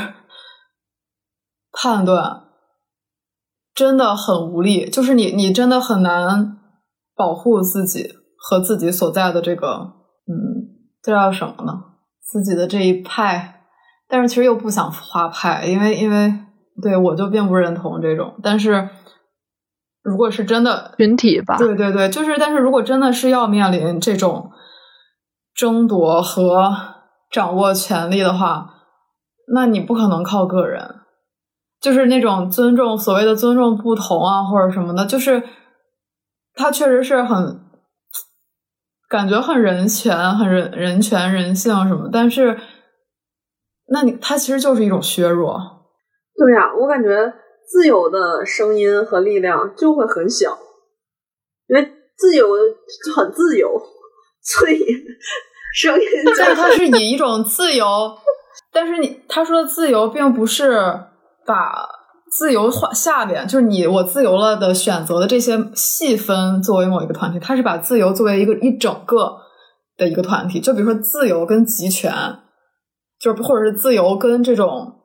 判断。真的很无力，就是你，你真的很难保护自己和自己所在的这个，嗯，这叫什么呢？自己的这一派，但是其实又不想划派，因为，因为对我就并不认同这种。但是，如果是真的群体吧，对对对，就是，但是如果真的是要面临这种争夺和掌握权力的话，那你不可能靠个人，就是那种尊重所谓的尊重不同啊，或者什么的，就是他确实是很感觉很人权、很人人权、人性什么，但是那你他其实就是一种削弱。对呀、我感觉自由的声音和力量就会很小，因为自由就很自由，所以声音但是他是以一种自由，但是你他说的自由，并不是把自由化下边，就是你我自由了的选择的这些细分作为某一个团体，他是把自由作为一个一整个的一个团体。就比如说自由跟集权，就是或者是自由跟这种，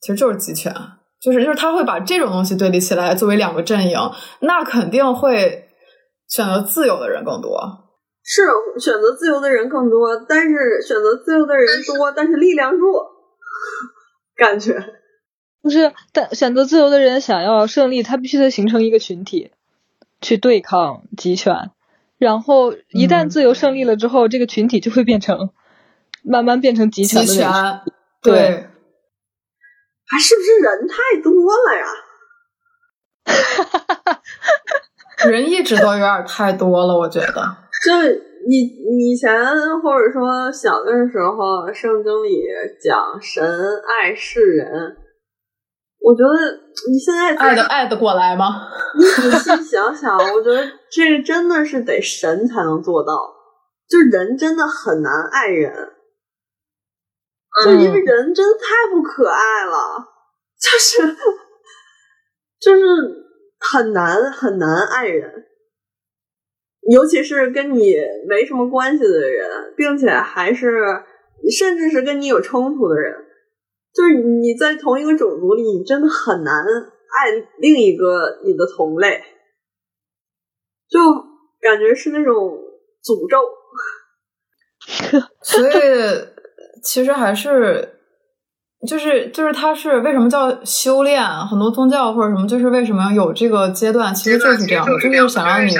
其实就是集权，就是就是他会把这种东西对立起来作为两个阵营，那肯定会选择自由的人更多。是选择自由的人更多，但是选择自由的人多，但是力量弱，感觉不是，但选择自由的人想要胜利，他必须得形成一个群体，去对抗集权。然后一旦嗯自由胜利了之后，这个群体就会变成慢慢变成集权集的人。权，对对，还是不是人太多了呀？哈哈哈人一直都有点太多了，我觉得。就你以前或者说小的时候，圣经里讲神爱世人，我觉得你现在爱的爱的过来吗？你仔细想想，*laughs* 我觉得这真的是得神才能做到，就人真的很难爱人，就因为人真的太不可爱了，就是就是很难很难爱人，尤其是跟你没什么关系的人，并且还是甚至是跟你有冲突的人，就是你在同一个种族里，你真的很难爱另一个你的同类，就感觉是那种诅咒。*laughs* 所以其实还是。就是就是，它是为什么叫修炼？很多宗教或者什么，就是为什么有这个阶段，其实就是这样的，就是想让你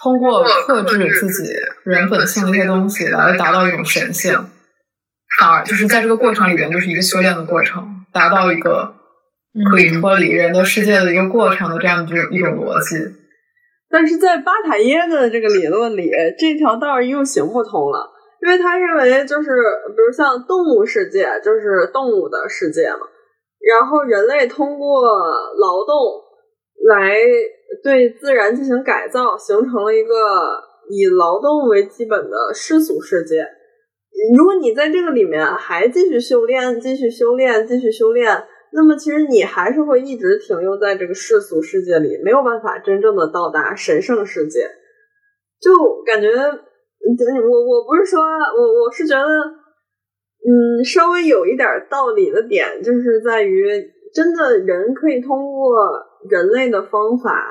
通过克制自己人本性的一些东西，来达到一种神性。反而就是在这个过程里边，就是一个修炼的过程，达到一个可以脱离人的世界的一个过程的这样的一种逻辑。但是在巴塔耶的这个理论里，这条道儿又行不通了，因为他认为就是，比如像动物世界，就是动物的世界嘛，然后人类通过劳动来对自然进行改造，形成了一个以劳动为基本的世俗世界。如果你在这个里面还继续修炼，继续修炼，继续修炼，那么其实你还是会一直停留在这个世俗世界里，没有办法真正的到达神圣世界。就感觉，我我不是说我我是觉得，嗯，稍微有一点道理的点，就是在于真的人可以通过人类的方法，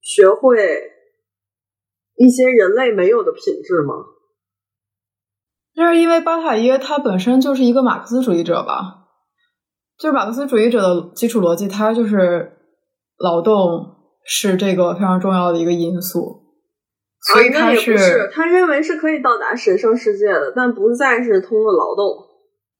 学会一些人类没有的品质吗？就是因为巴塔耶他本身就是一个马克思主义者吧，就是马克思主义者的基础逻辑，他就是劳动是这个非常重要的一个因素，所以他是，他认为是可以到达神圣世界的，但不再是通过劳动。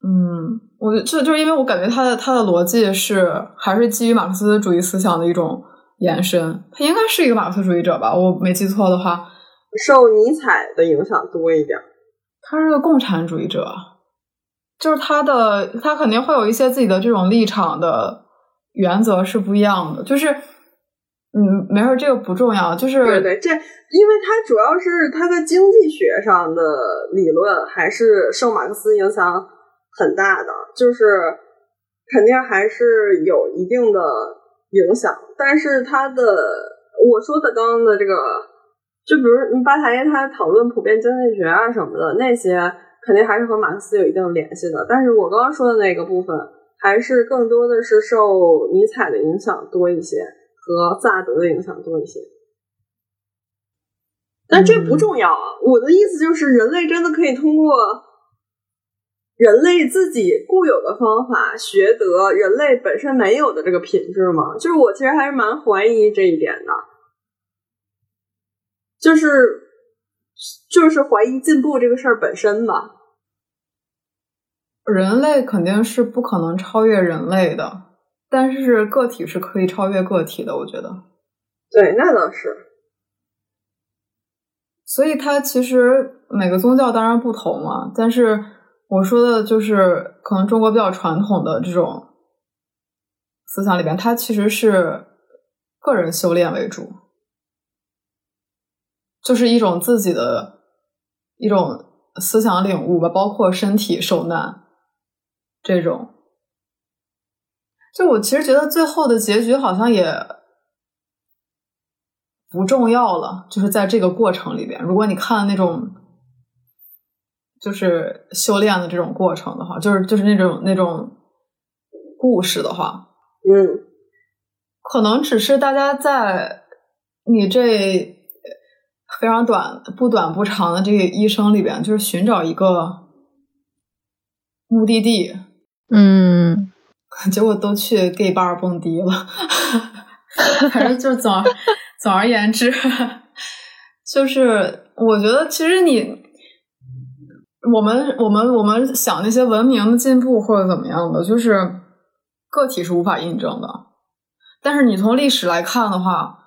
嗯，我就就是因为我感觉他的他的逻辑是还是基于马克思主义思想的一种延伸，他应该是一个马克思主义者吧，我没记错的话，受尼采的影响多一点。他是个共产主义者，就是他的他肯定会有一些自己的这种立场的原则是不一样的，就是嗯，没事，这个不重要，就是对对，这因为他主要是他在经济学上的理论还是受马克思影响很大的，就是肯定还是有一定的影响，但是他的我说的刚刚的这个。就比如巴塔耶他讨论普遍经济学啊什么的那些，肯定还是和马克思有一定联系的。但是我刚刚说的那个部分，还是更多的是受尼采的影响多一些，和萨德的影响多一些。但这不重要啊！嗯、我的意思就是，人类真的可以通过人类自己固有的方法，学得人类本身没有的这个品质吗？就是我其实还是蛮怀疑这一点的。就是就是怀疑进步这个事儿本身吧。人类肯定是不可能超越人类的，但是个体是可以超越个体的，我觉得。对，那倒是。所以它其实每个宗教当然不同嘛，但是我说的就是可能中国比较传统的这种思想里边，它其实是个人修炼为主，就是一种自己的一种思想领悟吧，包括身体受难这种。就我其实觉得最后的结局好像也。不重要了，就是在这个过程里边，如果你看那种就是修炼的这种过程的话，就是就是那种那种故事的话，嗯，可能只是大家在你这非常短不短不长的这个一生里边，就是寻找一个目的地，嗯，结果都去 gay bar 蹦迪了，*laughs* 反正就总。总而言之，就是我觉得，其实你我们我们我们想那些文明的进步或者怎么样的，就是个体是无法印证的。但是你从历史来看的话，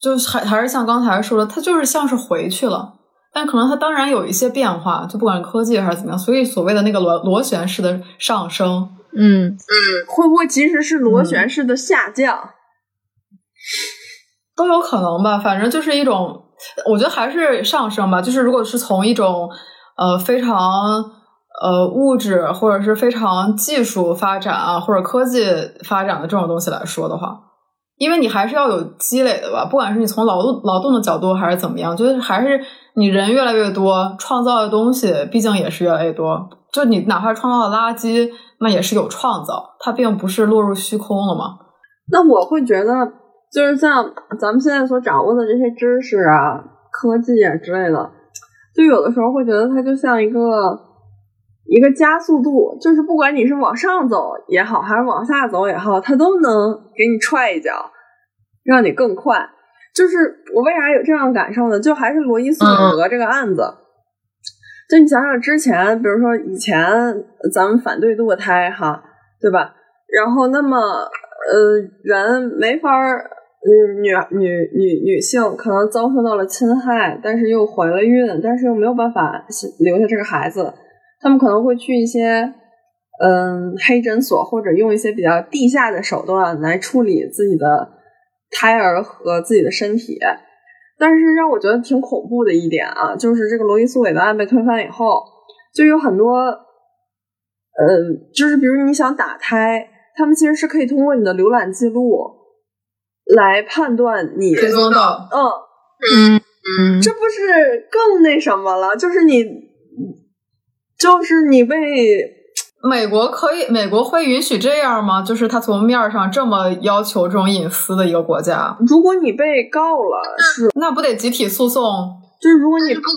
就还还是像刚才说的，它就是像是回去了。但可能它当然有一些变化，就不管科技还是怎么样。所以所谓的那个螺螺旋式的上升，嗯嗯，会不会其实是螺旋式的下降？都有可能吧，反正就是一种，我觉得还是上升吧。就是如果是从一种呃非常呃物质或者是非常技术发展啊，或者科技发展的这种东西来说的话，因为你还是要有积累的吧。不管是你从劳动劳动的角度还是怎么样，就是还是你人越来越多，创造的东西毕竟也是越来越多。就你哪怕创造了垃圾，那也是有创造，它并不是落入虚空了嘛。那我会觉得。就是像咱们现在所掌握的这些知识啊、科技啊之类的，就有的时候会觉得它就像一个一个加速度，就是不管你是往上走也好，还是往下走也好，它都能给你踹一脚，让你更快。就是我为啥有这样感受呢？就还是罗伊诉韦德这个案子，就你想想之前，比如说以前咱们反对堕胎哈，对吧？然后那么呃，人没法儿。嗯，女女女女性可能遭受到了侵害，但是又怀了孕，但是又没有办法留下这个孩子，他们可能会去一些嗯黑诊所，或者用一些比较地下的手段来处理自己的胎儿和自己的身体。但是让我觉得挺恐怖的一点啊，就是这个罗伊诉韦德案被推翻以后，就有很多，呃，就是比如你想打胎，他们其实是可以通过你的浏览记录。来判断你追踪到，嗯嗯嗯，这不是更那什么了？就是你，就是你被美国可以，美国会允许这样吗？就是他从面上这么要求这种隐私的一个国家，如果你被告了，是那不得集体诉讼？就是如果你不管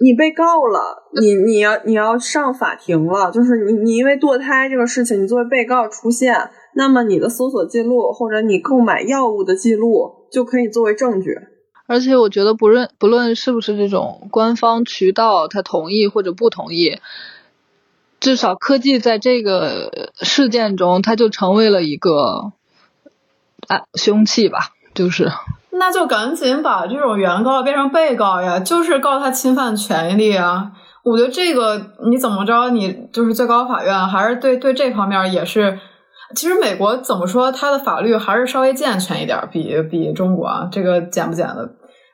你你被告了，你你要你要上法庭了，就是你你因为堕胎这个事情，你作为被告出现。那么你的搜索记录或者你购买药物的记录就可以作为证据。而且我觉得，不论不论是不是这种官方渠道，他同意或者不同意，至少科技在这个事件中，它就成为了一个啊凶器吧。就是，那就赶紧把这种原告变成被告呀，就是告他侵犯权利啊。我觉得这个你怎么着，你就是最高法院还是对对这方面也是。其实美国怎么说，它的法律还是稍微健全一点，比比中国啊，这个简不简的？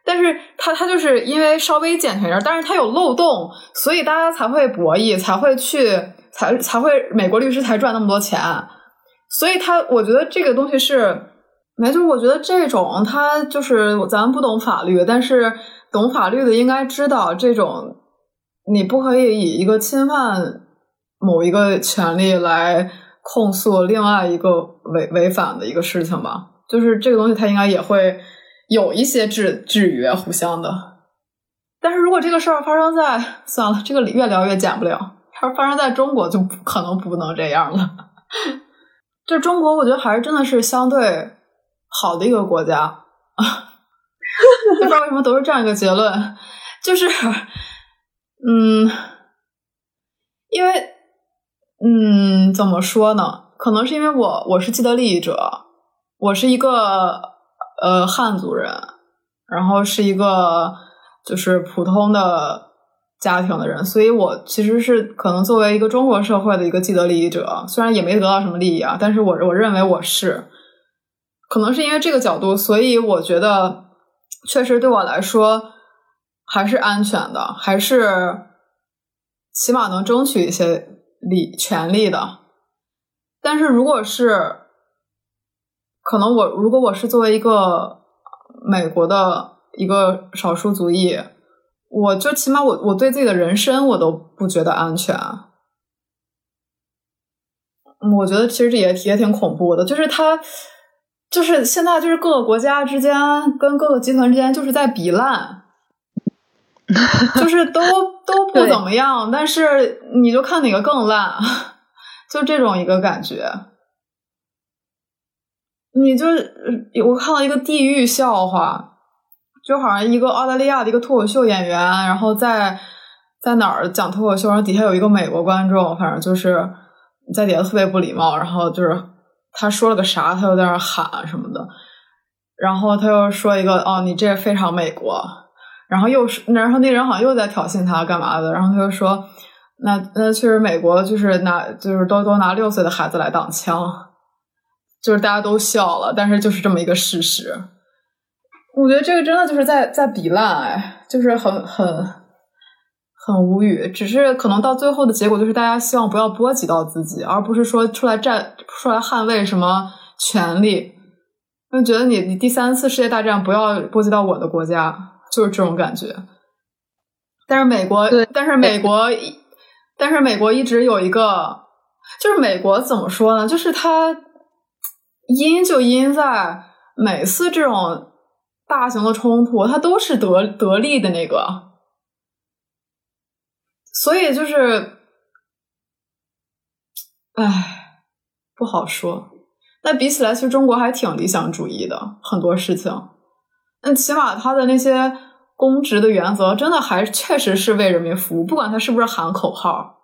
但是它它就是因为稍微健全一点，但是它有漏洞，所以大家才会博弈，才会去，才才会美国律师才赚那么多钱。所以他我觉得这个东西是，没就我觉得这种他就是咱不懂法律，但是懂法律的应该知道，这种你不可以以一个侵犯某一个权利来。控诉另外一个违违反的一个事情吧，就是这个东西，他应该也会有一些制制约互相的。但是如果这个事儿发生在算了，这个越聊越减不了。它发生在中国，就可能不能这样了。*laughs* 就中国，我觉得还是真的是相对好的一个国家。*laughs* 不知道为什么都是这样一个结论，就是嗯，因为。嗯，怎么说呢？可能是因为我我是既得利益者，我是一个呃汉族人，然后是一个就是普通的家庭的人，所以我其实是可能作为一个中国社会的一个既得利益者，虽然也没得到什么利益啊，但是我我认为我是，可能是因为这个角度，所以我觉得确实对我来说还是安全的，还是起码能争取一些利权利的。但是如果是，可能我如果我是作为一个美国的一个少数族裔，我就起码我我对自己的人身我都不觉得安全。我觉得其实这也也挺恐怖的，就是他就是现在就是各个国家之间跟各个集团之间就是在比烂，*laughs* 就是都都不怎么样，但是你就看哪个更烂。*laughs* 就这种一个感觉，你就我看到一个地狱笑话，就好像一个澳大利亚的一个脱口秀演员，然后在在哪儿讲脱口秀，然后底下有一个美国观众，反正就是在底下特别不礼貌，然后就是他说了个啥，他又在那喊什么的，然后他又说一个哦，你这非常美国，然后又是然后那人好像又在挑衅他干嘛的，然后他就说。那那确实，美国就是拿就是都都拿六岁的孩子来挡枪，就是大家都笑了，但是就是这么一个事实。我觉得这个真的就是在在比烂，哎，就是很很很无语。只是可能到最后的结果就是大家希望不要波及到自己，而不是说出来站出来捍卫什么权利。就觉得你你第三次世界大战不要波及到我的国家，就是这种感觉。但是美国，但是美国。但是美国一直有一个，就是美国怎么说呢？就是它阴就阴在每次这种大型的冲突，它都是得得利的那个，所以就是，唉，不好说。那比起来，其实中国还挺理想主义的，很多事情。那起码他的那些。公职的原则真的还确实是为人民服务，不管他是不是喊口号。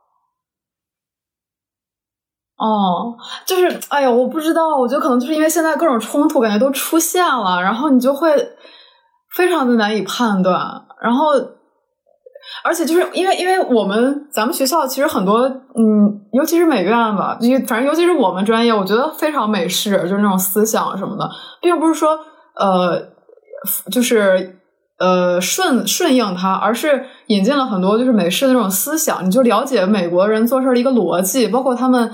哦，就是哎呀，我不知道，我觉得可能就是因为现在各种冲突感觉都出现了，然后你就会非常的难以判断。然后，而且就是因为因为我们咱们学校其实很多，嗯，尤其是美院吧，因为反正尤其是我们专业，我觉得非常美式，就是那种思想什么的，并不是说呃，就是。呃，顺顺应它，而是引进了很多就是美式的那种思想，你就了解美国人做事的一个逻辑，包括他们，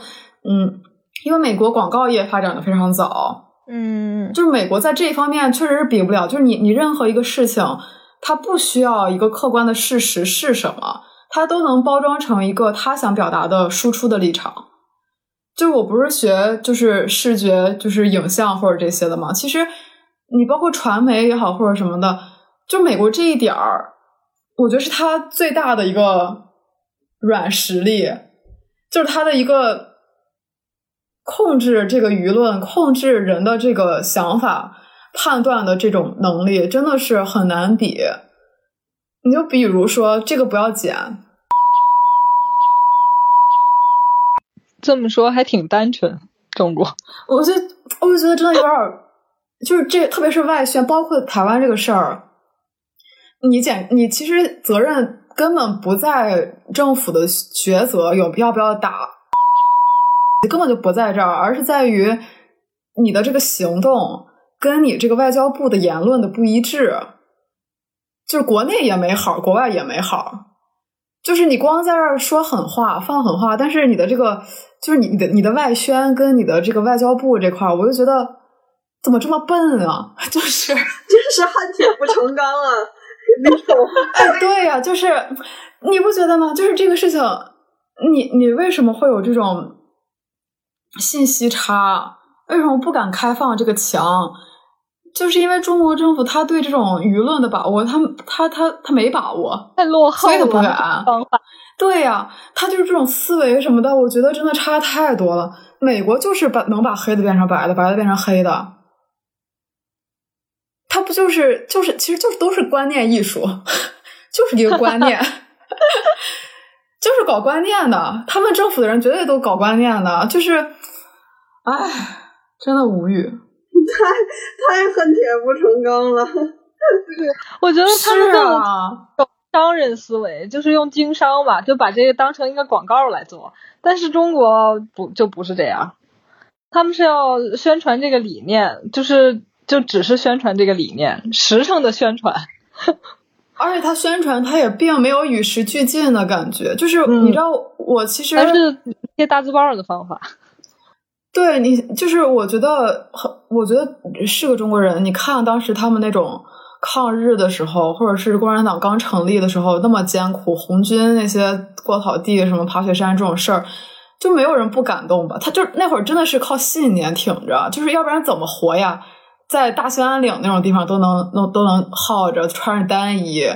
嗯，因为美国广告业发展的非常早，嗯，就是美国在这一方面确实是比不了，就是你你任何一个事情，它不需要一个客观的事实是什么，它都能包装成一个他想表达的输出的立场。就我不是学就是视觉就是影像或者这些的嘛，其实你包括传媒也好或者什么的。就美国这一点儿，我觉得是它最大的一个软实力，就是它的一个控制这个舆论、控制人的这个想法、判断的这种能力，真的是很难比。你就比如说这个不要剪，这么说还挺单纯。中国，我就我就觉得真的有点，就是这，特别是外宣，包括台湾这个事儿。你检你其实责任根本不在政府的抉择有要不要打，根本就不在这儿，而是在于你的这个行动跟你这个外交部的言论的不一致，就是国内也没好，国外也没好，就是你光在这儿说狠话放狠话，但是你的这个就是你你的你的外宣跟你的这个外交部这块，我就觉得怎么这么笨啊？*laughs* 就是真是恨铁不成钢啊！那种，哎，对呀，就是你不觉得吗？就是这个事情，你你为什么会有这种信息差？为什么不敢开放这个墙？就是因为中国政府他对这种舆论的把握，他他他他没把握，太落后了，所以他不敢。对呀，他就是这种思维什么的，我觉得真的差太多了。美国就是把能把黑的变成白的，白的变成黑的。他不就是就是，其实就是都是观念艺术，*laughs* 就是一个观念。就是搞观念的，他们政府的人绝对都搞观念的，就是，唉，真的无语，*laughs* 太太恨铁不成钢了。*laughs* 我觉得他们啊商人思维，就是用经商吧，就把这个当成一个广告来做。但是中国不就不是这样，他们是要宣传这个理念，就是就只是宣传这个理念，实诚的宣传。而且他宣传，他也并没有与时俱进的感觉。就是你知道，我其实还是贴大字报的方法。*laughs* 对你，就是我觉得很，我觉得是个中国人。你看当时他们那种抗日的时候，或者是共产党刚成立的时候，那么艰苦，红军那些过草地、什么爬雪山这种事儿，就没有人不感动吧？他就那会儿真的是靠信念挺着，就是要不然怎么活呀？在大兴安岭那种地方都能都都能耗着，穿着单衣，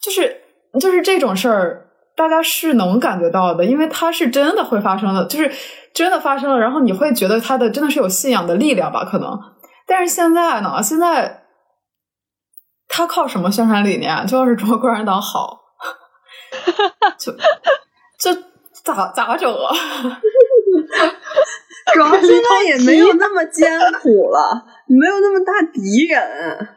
就是就是这种事儿，大家是能感觉到的，因为它是真的会发生的，就是真的发生了，然后你会觉得它的真的是有信仰的力量吧？可能，但是现在呢？现在他靠什么宣传理念？就是中国共产党好，就就咋咋整啊？*laughs* 主要现在也没有那么艰苦了。没有那么大敌人，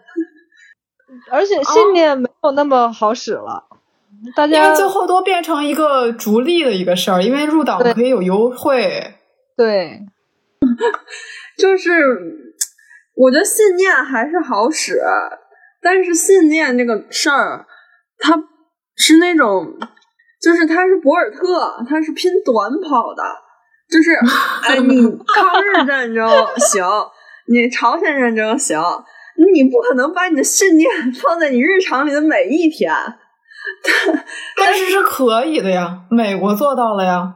而且信念没有那么好使了。大家因为最后都变成一个逐利的一个事儿，因为入党可以有优惠。对，就是我觉得信念还是好使，但是信念这个事儿，它是那种，就是它是博尔特，它是拼短跑的，就是哎，你抗日战争行。你朝鲜战争行，你不可能把你的信念放在你日常里的每一天，*laughs* 但是是可以的呀，美国做到了呀。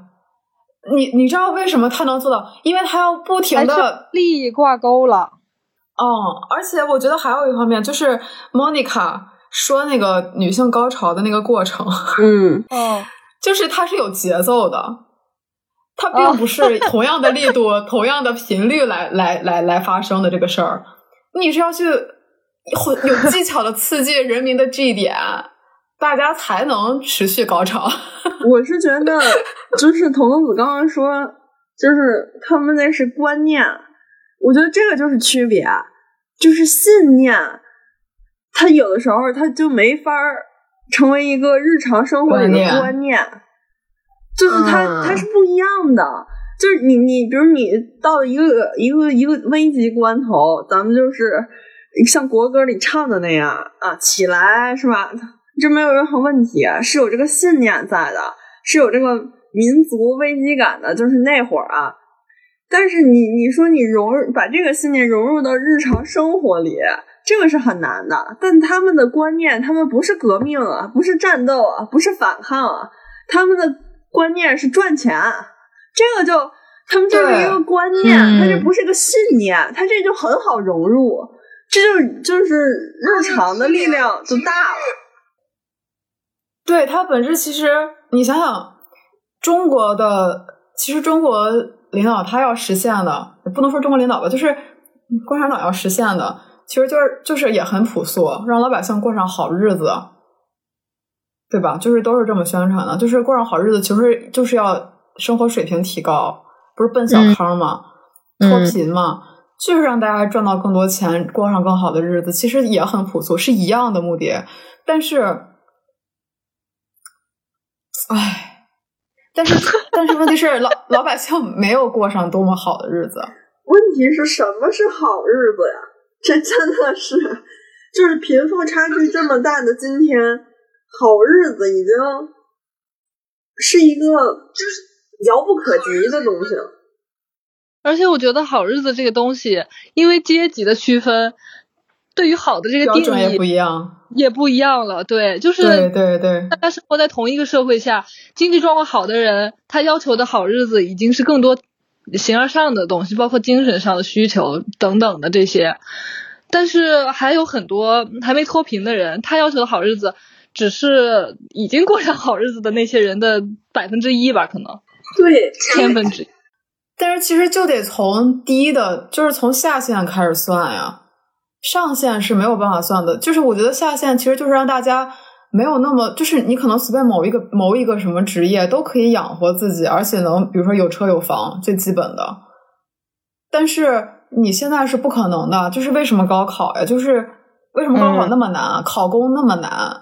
你你知道为什么他能做到？因为他要不停的利益挂钩了。哦，而且我觉得还有一方面就是 Monica 说那个女性高潮的那个过程，嗯，*laughs* 哦，就是它是有节奏的。它并不是同样的力度、同样的频率来来来来发生的这个事儿，你是要去有技巧的刺激人民的 G 点，大家才能持续高潮。我是觉得，就是童子刚刚说，就是他们那是观念，我觉得这个就是区别，就是信念，它有的时候它就没法成为一个日常生活里的观念。就是它，它是不一样的。就是你，你比如你到一个一个一个危急关头，咱们就是像国歌里唱的那样啊，起来是吧？这没有任何问题，是有这个信念在的，是有这个民族危机感的。就是那会儿啊，但是你你说你融入把这个信念融入到日常生活里，这个是很难的。但他们的观念，他们不是革命啊，不是战斗啊，不是反抗啊，他们的。观念是赚钱，这个就他们就是一个观念，它这不是个信念，它这就很好融入，这就就是日常的力量就大了。对它本质其实，你想想，中国的其实中国领导他要实现的，也不能说中国领导吧，就是共产党要实现的，其实就是就是也很朴素，让老百姓过上好日子。对吧？就是都是这么宣传的，就是过上好日子，其实就是要生活水平提高，不是奔小康吗？脱贫嘛，就是让大家赚到更多钱，过上更好的日子，其实也很朴素，是一样的目的。但是，唉，但是但是问题是，老老百姓没有过上多么好的日子。问题是什么是好日子呀？这 *laughs* 真的是，就是贫富差距这么大的今天。好日子已经是一个就是遥不可及的东西了，而且我觉得好日子这个东西，因为阶级的区分，对于好的这个定义也不一样，也不一样了。对，就是对对对，大家生活在同一个社会下，经济状况好的人，他要求的好日子已经是更多形而上的东西，包括精神上的需求等等的这些。但是还有很多还没脱贫的人，他要求的好日子。只是已经过上好日子的那些人的百分之一吧，可能对千分之一。但是其实就得从低的，就是从下限开始算呀，上限是没有办法算的。就是我觉得下限其实就是让大家没有那么，就是你可能随便某一个某一个什么职业都可以养活自己，而且能比如说有车有房，最基本的。但是你现在是不可能的，就是为什么高考呀？就是为什么高考那么难，考公那么难？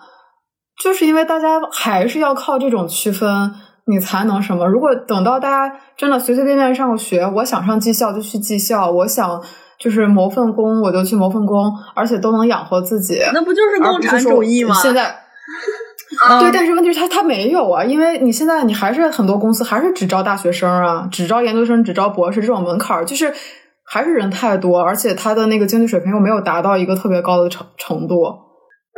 就是因为大家还是要靠这种区分，你才能什么？如果等到大家真的随随便便上个学，我想上技校就去技校，我想就是谋份工我就去谋份工，而且都能养活自己，那不就是共产主义吗？现在。对，但是问题是，他他没有啊，因为你现在你还是很多公司还是只招大学生啊，只招研究生，只招博士这种门槛儿，就是还是人太多，而且他的那个经济水平又没有达到一个特别高的程程度。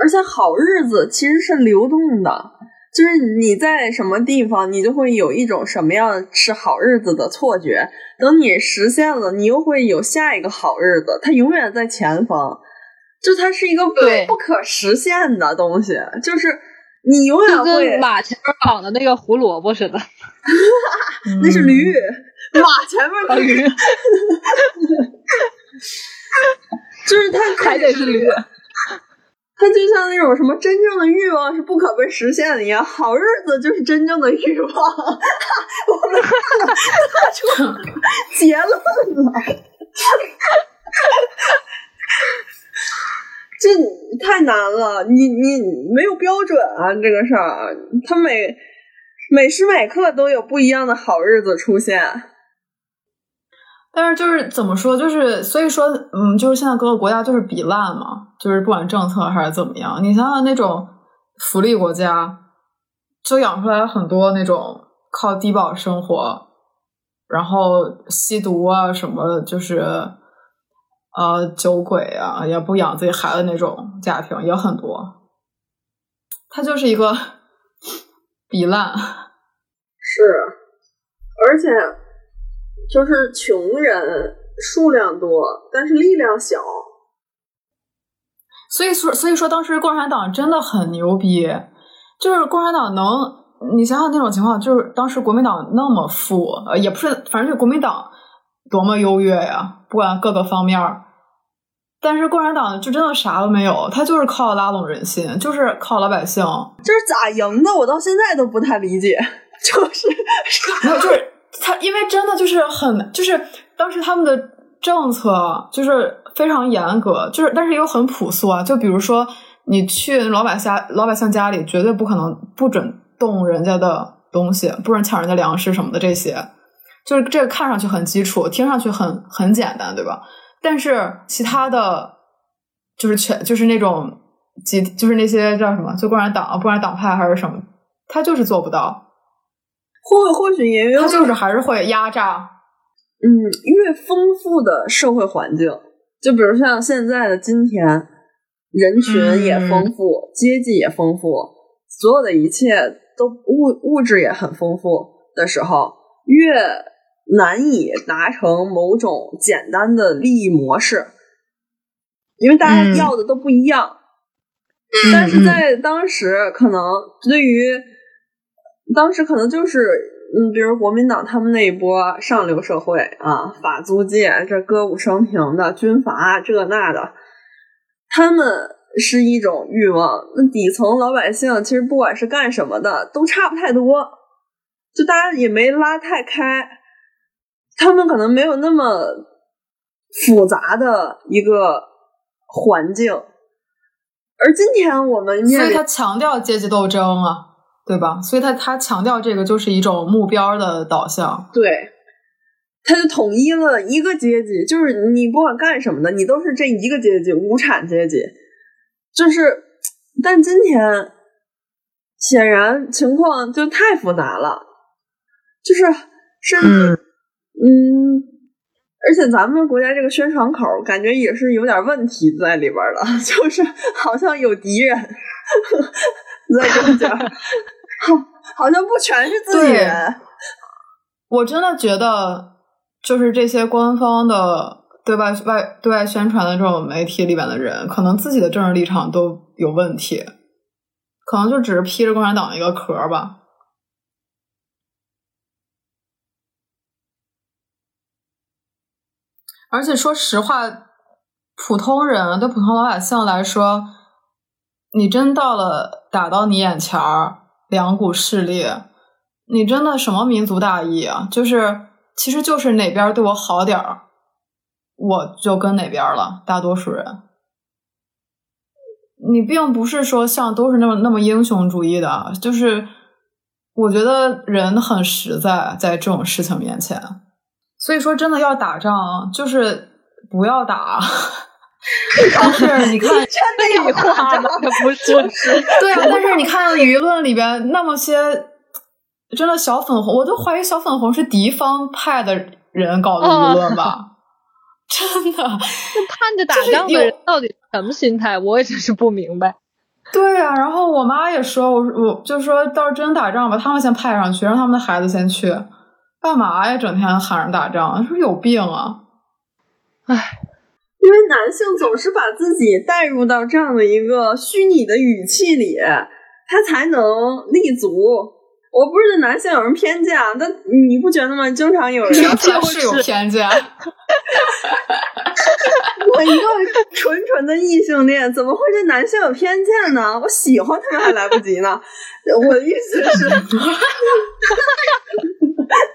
而且好日子其实是流动的，就是你在什么地方，你就会有一种什么样是好日子的错觉。等你实现了，你又会有下一个好日子，它永远在前方，就它是一个不可实现的东西，就是。你永远会马前面绑的那个胡萝卜似的，*laughs* 那是驴，马前面的驴，*laughs* 就是它还得是驴，它就像那种什么真正的欲望是不可被实现的一样，好日子就是真正的欲望，*laughs* 我们得出结论了。这太难了，你你没有标准啊，这个事儿，他每每时每刻都有不一样的好日子出现。但是就是怎么说，就是所以说，嗯，就是现在各个国家就是比烂嘛，就是不管政策还是怎么样，你想想那种福利国家，就养出来很多那种靠低保生活，然后吸毒啊什么，就是。呃，酒鬼啊，也不养自己孩子那种家庭也很多。他就是一个 *laughs* 比烂，是，而且就是穷人数量多，但是力量小。所以说，所以说当时共产党真的很牛逼，就是共产党能，你想想那种情况，就是当时国民党那么富，呃，也不是，反正就国民党。多么优越呀！不管各个方面儿但是共产党就真的啥都没有，他就是靠拉拢人心，就是靠老百姓。这是咋赢的？我到现在都不太理解。*laughs* 就是没有，就是他，因为真的就是很，就是当时他们的政策就是非常严格，就是但是又很朴素啊。就比如说，你去老百姓老百姓家里，绝对不可能不准动人家的东西，不准抢人家粮食什么的这些。就是这个看上去很基础，听上去很很简单，对吧？但是其他的，就是全就是那种集，就是那些叫什么，就共产党，不管党派还是什么，他就是做不到。或或许也有，他就是还是会压榨。嗯，越丰富的社会环境，就比如像现在的今天，人群也丰富，阶级也丰富，所有的一切都物物质也很丰富的时候，越。难以达成某种简单的利益模式，因为大家要的都不一样。但是在当时，可能对于当时可能就是，嗯，比如国民党他们那一波上流社会啊，法租界这歌舞升平的军阀这那的，他们是一种欲望。那底层老百姓其实不管是干什么的，都差不太多，就大家也没拉太开。他们可能没有那么复杂的一个环境，而今天我们所以他强调阶级斗争啊，对吧？所以他他强调这个就是一种目标的导向，对，他就统一了一个阶级，就是你不管干什么的，你都是这一个阶级，无产阶级。就是，但今天显然情况就太复杂了，就是甚至。嗯，而且咱们国家这个宣传口感觉也是有点问题在里边的，*laughs* 就是好像有敌人在中间，好，*laughs* 好像不全是自己人。我真的觉得，就是这些官方的对外外对外宣传的这种媒体里边的人，可能自己的政治立场都有问题，可能就只是披着共产党一个壳吧。而且说实话，普通人对普通老百姓来说，你真到了打到你眼前儿，两股势力，你真的什么民族大义啊？就是其实就是哪边对我好点儿，我就跟哪边了。大多数人，你并不是说像都是那么那么英雄主义的，就是我觉得人很实在，在这种事情面前。所以说，真的要打仗，就是不要打。*laughs* 但是你看，*laughs* 真的有话吗？*laughs* 不是，对啊。但是你看舆论里边那么些，真的小粉红，我都怀疑小粉红是敌方派的人搞的舆论吧？真的，盼着打仗的人到底什么心态？我也真是不明白。对啊，然后我妈也说，我我就说，到时候真打仗吧他们先派上去，让他们的孩子先去，干嘛呀？整天喊着打仗，是不是有病啊？唉。因为男性总是把自己带入到这样的一个虚拟的语气里，他才能立足。我不是对男性有什么偏见，但你不觉得吗？经常有人就是有偏见。*laughs* 我一个纯纯的异性恋，怎么会对男性有偏见呢？我喜欢他们还来不及呢。我的意思是。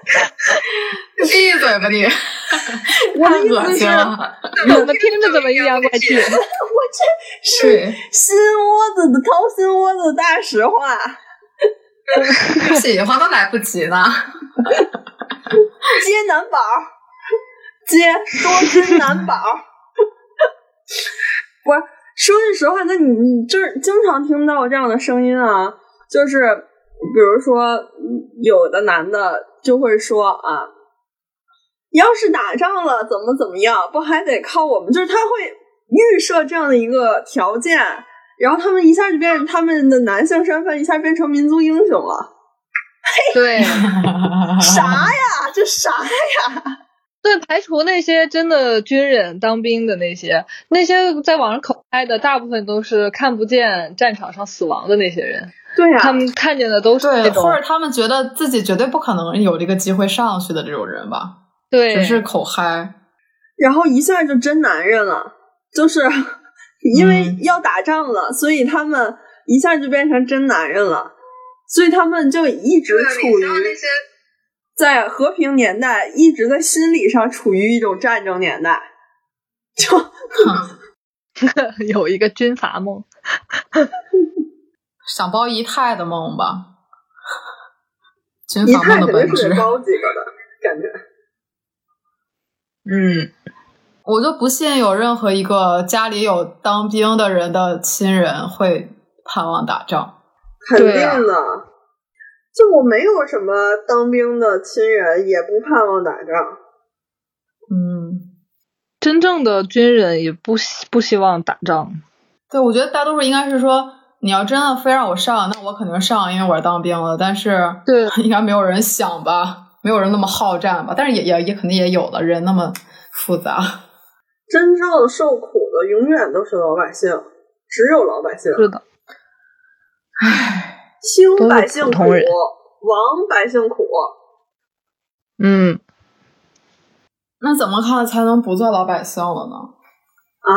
*laughs* 闭嘴吧你！*laughs* 太恶心了，怎么听着怎么阴阳怪气？我这是心窝子的掏心窝子的大实话。喜欢都来不及呢。接男宝，接多金男宝。不是，说句实话，那你你这经常听到这样的声音啊，就是比如说有的男的。就会说啊，要是打仗了怎么怎么样，不还得靠我们？就是他会预设这样的一个条件，然后他们一下就变他们的男性身份，一下变成民族英雄了。对，*laughs* 啥呀？这啥呀？*laughs* 对，排除那些真的军人当兵的那些，那些在网上口嗨的，大部分都是看不见战场上死亡的那些人。对呀，他们看见的都是对，或者他们觉得自己绝对不可能有这个机会上去的这种人吧？对，只是口嗨，然后一下就真男人了，就是 *laughs* 因为要打仗了，所以他们一下就变成真男人了，所以他们就一直处于在和平年代，一直在心理上处于一种战争年代，就 *laughs* *laughs* 有一个军阀梦。想包姨太的梦吧，军阀梦的本质。包几个的感觉。嗯，我就不信有任何一个家里有当兵的人的亲人会盼望打仗。肯定的，就我没有什么当兵的亲人，也不盼望打仗。嗯，真正的军人也不不希望打仗。对，我觉得大多数应该是说。你要真的非让我上，那我肯定上，因为我是当兵了。但是，对，*laughs* 应该没有人想吧？没有人那么好战吧？但是也也也肯定也有的人那么复杂。真正受苦的永远都是老百姓，只有老百姓。是的。唉，兴百姓苦，亡百姓苦。嗯。那怎么看才能不做老百姓了呢？啊？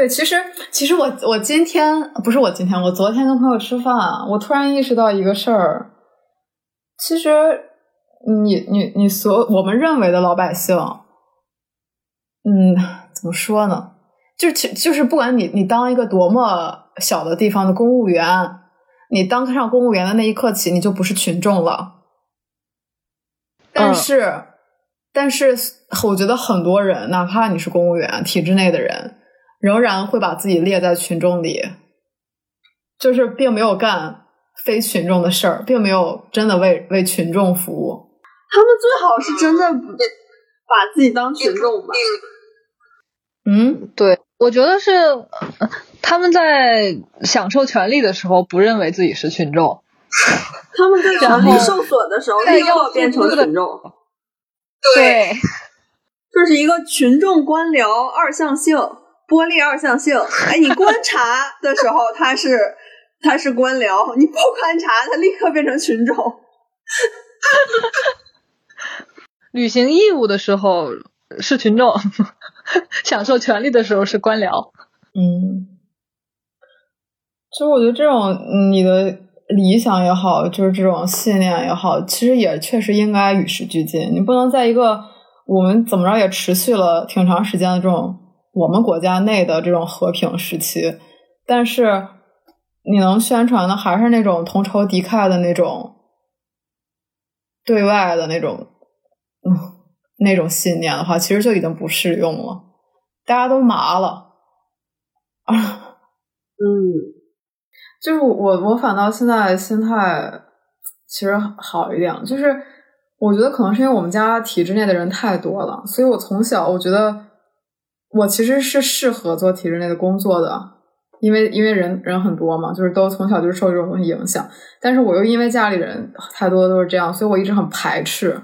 对，其实其实我我今天不是我今天，我昨天跟朋友吃饭，我突然意识到一个事儿。其实你你你所我们认为的老百姓，嗯，怎么说呢？就其就是不管你你当一个多么小的地方的公务员，你当上公务员的那一刻起，你就不是群众了。但是，但是我觉得很多人，哪怕你是公务员体制内的人。仍然会把自己列在群众里，就是并没有干非群众的事儿，并没有真的为为群众服务。他们最好是真的把自己当群众吧。嗯，对，我觉得是他们在享受权利的时候，不认为自己是群众；*laughs* 他们在权利受损的时候，立刻变成群众。对，这是一个群众官僚二向性。玻璃二象性，哎，你观察的时候他是他是官僚，你不观察他立刻变成群众。履行义务的时候是群众，*laughs* 享受权利的时候是官僚。嗯，其实我觉得这种你的理想也好，就是这种信念也好，其实也确实应该与时俱进。你不能在一个我们怎么着也持续了挺长时间的这种我们国家内的这种和平时期，但是你能宣传的还是那种同仇敌忾的那种对外的那种嗯那种信念的话，其实就已经不适用了。大家都麻了啊。*laughs* 嗯，就是我，我反倒现在心态其实好一点，就是我觉得可能是因为我们家体制内的人太多了，所以我从小我觉得我其实是适合做体制内的工作的，因为因为人人很多嘛，就是都从小就受这种东西影响，但是我又因为家里人太多都是这样，所以我一直很排斥，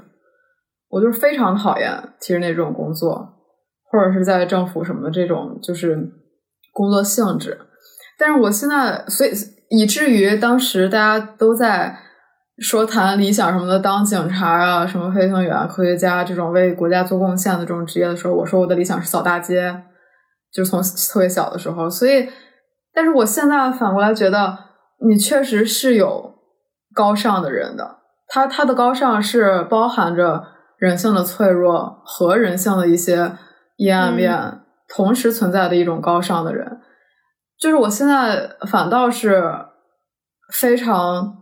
我就是非常讨厌体制内这种工作，或者是在政府什么的这种就是工作性质。但是我现在，所以以至于当时大家都在说谈理想什么的，当警察啊、什么飞行员、科学家这种为国家做贡献的这种职业的时候，我说我的理想是扫大街，就是从特别小的时候。所以，但是我现在反过来觉得，你确实是有高尚的人的，他他的高尚是包含着人性的脆弱和人性的一些阴暗面同时存在的一种高尚的人。就是我现在反倒是非常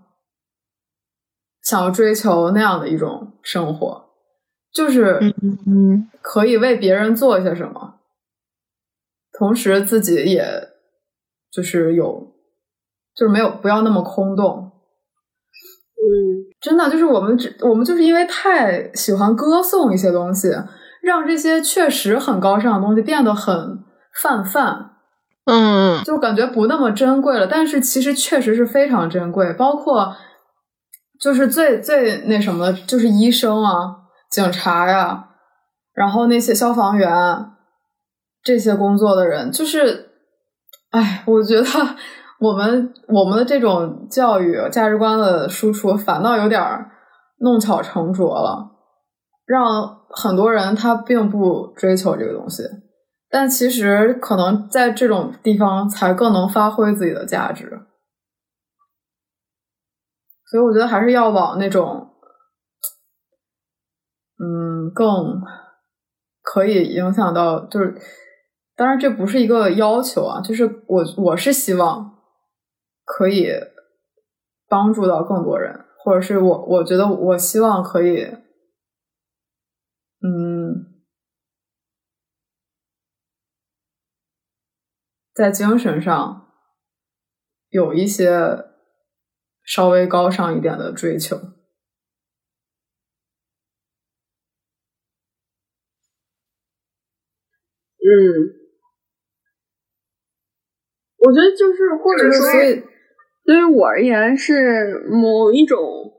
想要追求那样的一种生活，就是嗯可以为别人做一些什么，同时自己也就是有，就是没有不要那么空洞。嗯，真的就是我们只我们就是因为太喜欢歌颂一些东西，让这些确实很高尚的东西变得很泛泛。嗯就感觉不那么珍贵了，但是其实确实是非常珍贵，包括就是最最那什么，就是医生啊、警察呀、然后那些消防员这些工作的人，就是，哎，我觉得 *laughs* 我们我们的这种教育价值观的输出，反倒有点弄巧成拙了，让很多人他并不追求这个东西。但其实可能在这种地方才更能发挥自己的价值，所以我觉得还是要往那种，嗯，更可以影响到，就是，当然这不是一个要求啊，就是我我是希望可以帮助到更多人，或者是我我觉得我希望可以，嗯。在精神上有一些稍微高尚一点的追求。嗯，我觉得就是，或者说，所以对于我而言是某一种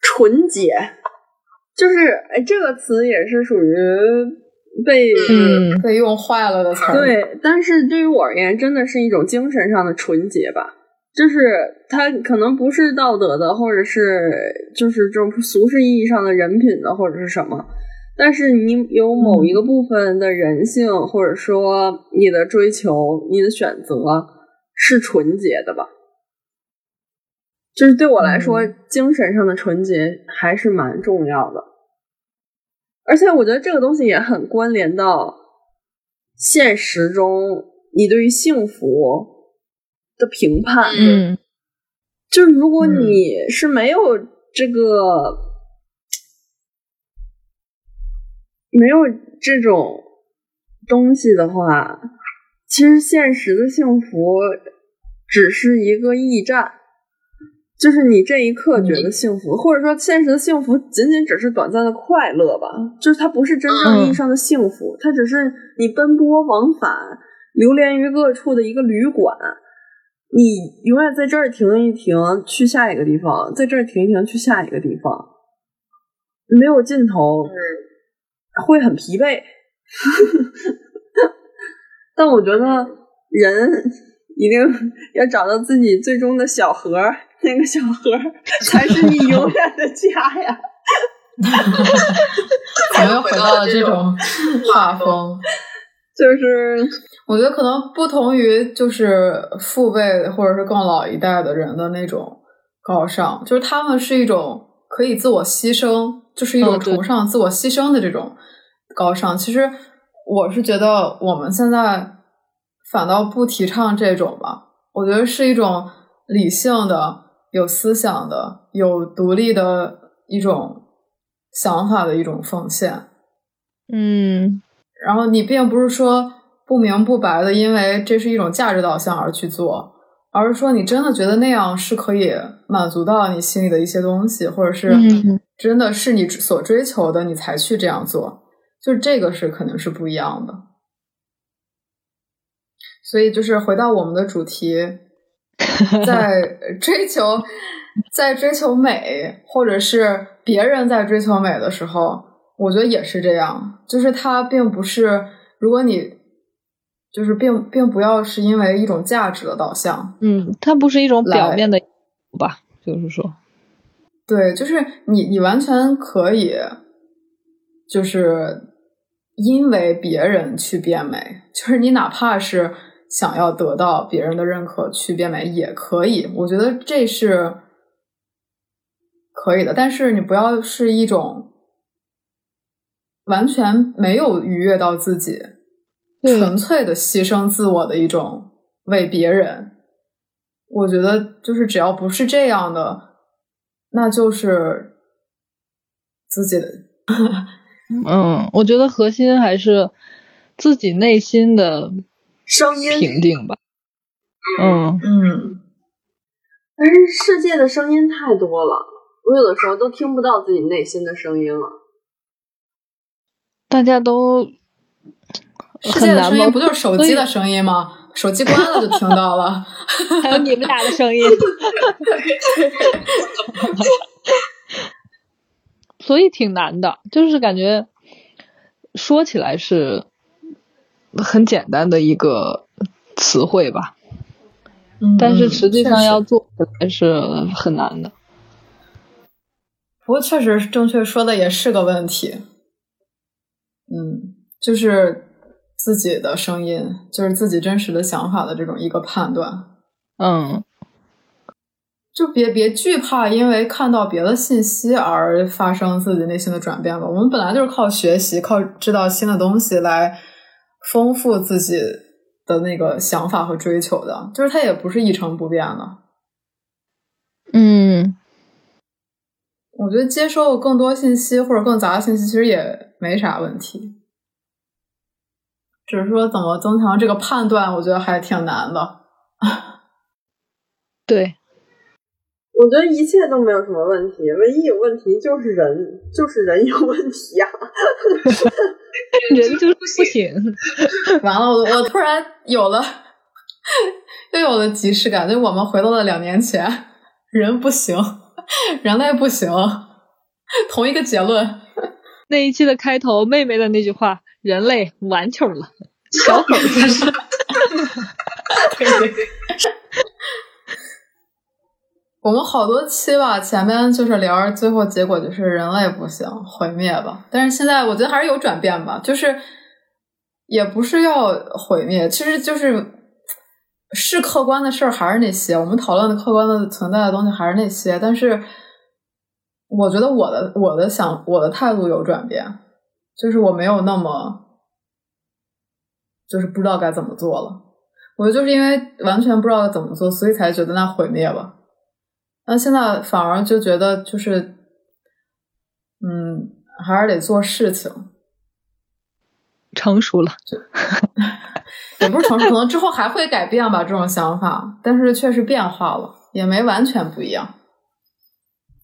纯洁，就是哎，这个词也是属于被嗯被用坏了的词儿。对，但是对于我而言，真的是一种精神上的纯洁吧。就是他可能不是道德的，或者是就是这种俗世意义上的人品的，或者是什么。但是你有某一个部分的人性，或者说你的追求、你的选择是纯洁的吧？就是对我来说，嗯精神上的纯洁还是蛮重要的。而且我觉得这个东西也很关联到现实中你对于幸福的评判。嗯就是如果你是没有这个、没有这种东西的话，其实现实的幸福只是一个驿站。就是你这一刻觉得幸福，或者说现实的幸福仅仅只是短暂的快乐吧，就是它不是真正意义上的幸福，它只是你奔波往返、流连于各处的一个旅馆。你永远在这儿停一停，去下一个地方，在这儿停一停，去下一个地方，没有尽头，会很疲惫。*laughs* 但我觉得人一定要找到自己最终的小河，那个小河才是你永远的家呀。怎么又回到了这种画风？*laughs* 就是我觉得可能不同于就是父辈或者是更老一代的人的那种高尚，就是他们是一种可以自我牺牲，就是一种崇尚自我牺牲的这种高尚。其实我是觉得我们现在反倒不提倡这种吧，我觉得是一种理性的、有思想的、有独立的一种想法的一种奉献。嗯。然后你并不是说不明不白的，因为这是一种价值导向而去做，而是说你真的觉得那样是可以满足到你心里的一些东西，或者是真的是你所追求的，你才去这样做。就是这个是肯定是不一样的。所以就是回到我们的主题，*laughs* 在追求在追求美，或者是别人在追求美的时候。我觉得也是这样，就是它并不是，如果你就是并并不要是因为一种价值的导向，嗯，它不是一种表面的吧，就是说，对，就是你你完全可以，就是因为别人去变美，就是你哪怕是想要得到别人的认可去变美也可以，我觉得这是可以的，但是你不要是一种。完全没有愉悦到自己，纯粹的牺牲自我的一种为别人。我觉得就是只要不是这样的，那就是自己的。嗯，我觉得核心还是自己内心的声音平定吧。嗯嗯，但是世界的声音太多了，我有的时候都听不到自己内心的声音了。大家都世界的声音不就是手机的声音吗？手机关了就听到了，*laughs* 还有你们俩的声音，*laughs* 所以挺难的。就是感觉说起来是很简单的一个词汇吧，嗯但是实际上要做起来是很难的。不过确实正确说的也是个问题。嗯，就是自己的声音，就是自己真实的想法的这种一个判断。嗯，就别别惧怕，因为看到别的信息而发生自己内心的转变吧。我们本来就是靠学习，靠知道新的东西来丰富自己的那个想法和追求的，就是它也不是一成不变的。嗯，我觉得接受更多信息或者更杂的信息，其实也。没啥问题，只是说怎么增强这个判断，我觉得还挺难的。对，我觉得一切都没有什么问题，唯一有问题就是人，就是人有问题呀，人就是不行。完了，我我突然有了，又有了即视感，就我们回到了两年前，人不行，人类不行，同一个结论。那一期的开头，妹妹的那句话：“人类完球了，小狗才是。*laughs* ”我们好多期吧，前面就是聊，最后结果就是人类不行，毁灭吧。但是现在我觉得还是有转变吧，就是也不是要毁灭，其实就是是客观的事儿还是那些，我们讨论的客观的存在的东西还是那些，但是。我觉得我的我的想我的态度有转变，就是我没有那么，就是不知道该怎么做了。我就是因为完全不知道怎么做，所以才觉得那毁灭吧。那现在反而就觉得就是，嗯，还是得做事情，成熟了，也不是成熟，可能之后还会改变吧这种想法，但是确实变化了，也没完全不一样。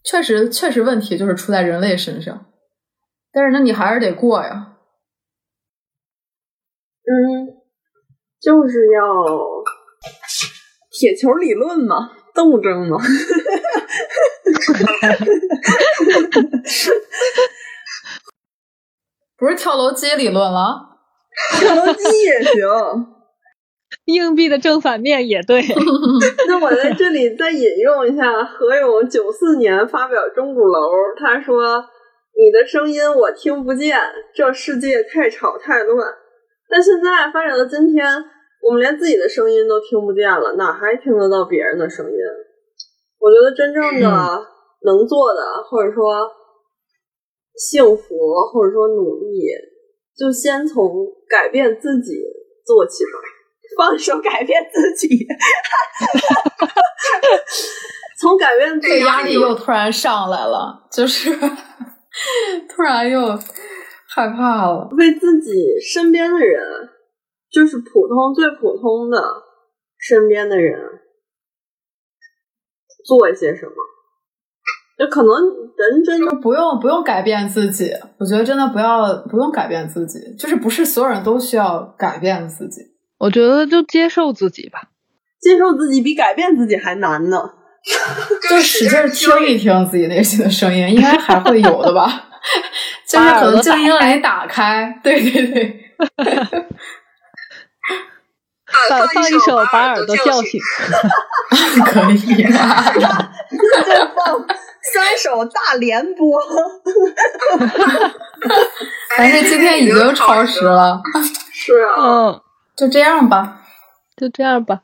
确实，确实问题就是出在人类身上，但是那你还是得过呀。嗯，就是要铁球理论嘛，斗争嘛。*laughs* *laughs* 不是跳楼机理论了？跳楼机也行。*laughs* 硬币的正反面也对。那我在这里再引用一下何勇九四年发表《钟鼓楼》，他说：“你的声音我听不见，这世界太吵太乱。”但现在发展到今天，我们连自己的声音都听不见了，哪还听得到别人的声音？我觉得真正的能做的，或者说幸福，或者说努力，就先从改变自己做起吧。放手改变自己，*laughs* 从改变自己这压力又突然上来了，就是 *laughs* 突然又害怕了。为自己身边的人，就是普通最普通的身边的人，做一些什么。就可能人真的不用不用改变自己，我觉得真的不要不用改变自己，就是不是所有人都需要改变自己。我觉得就接受自己吧，接受自己比改变自己还难呢。就使劲听一听自己内心的声音，应该还会有的吧？*laughs* 就是可能静音来打开，*laughs* 对对对。放放一首把耳朵叫醒，*laughs* 可以。再放三首大连播，但是今天已经超时了。是啊，嗯，就这样吧，就这样吧。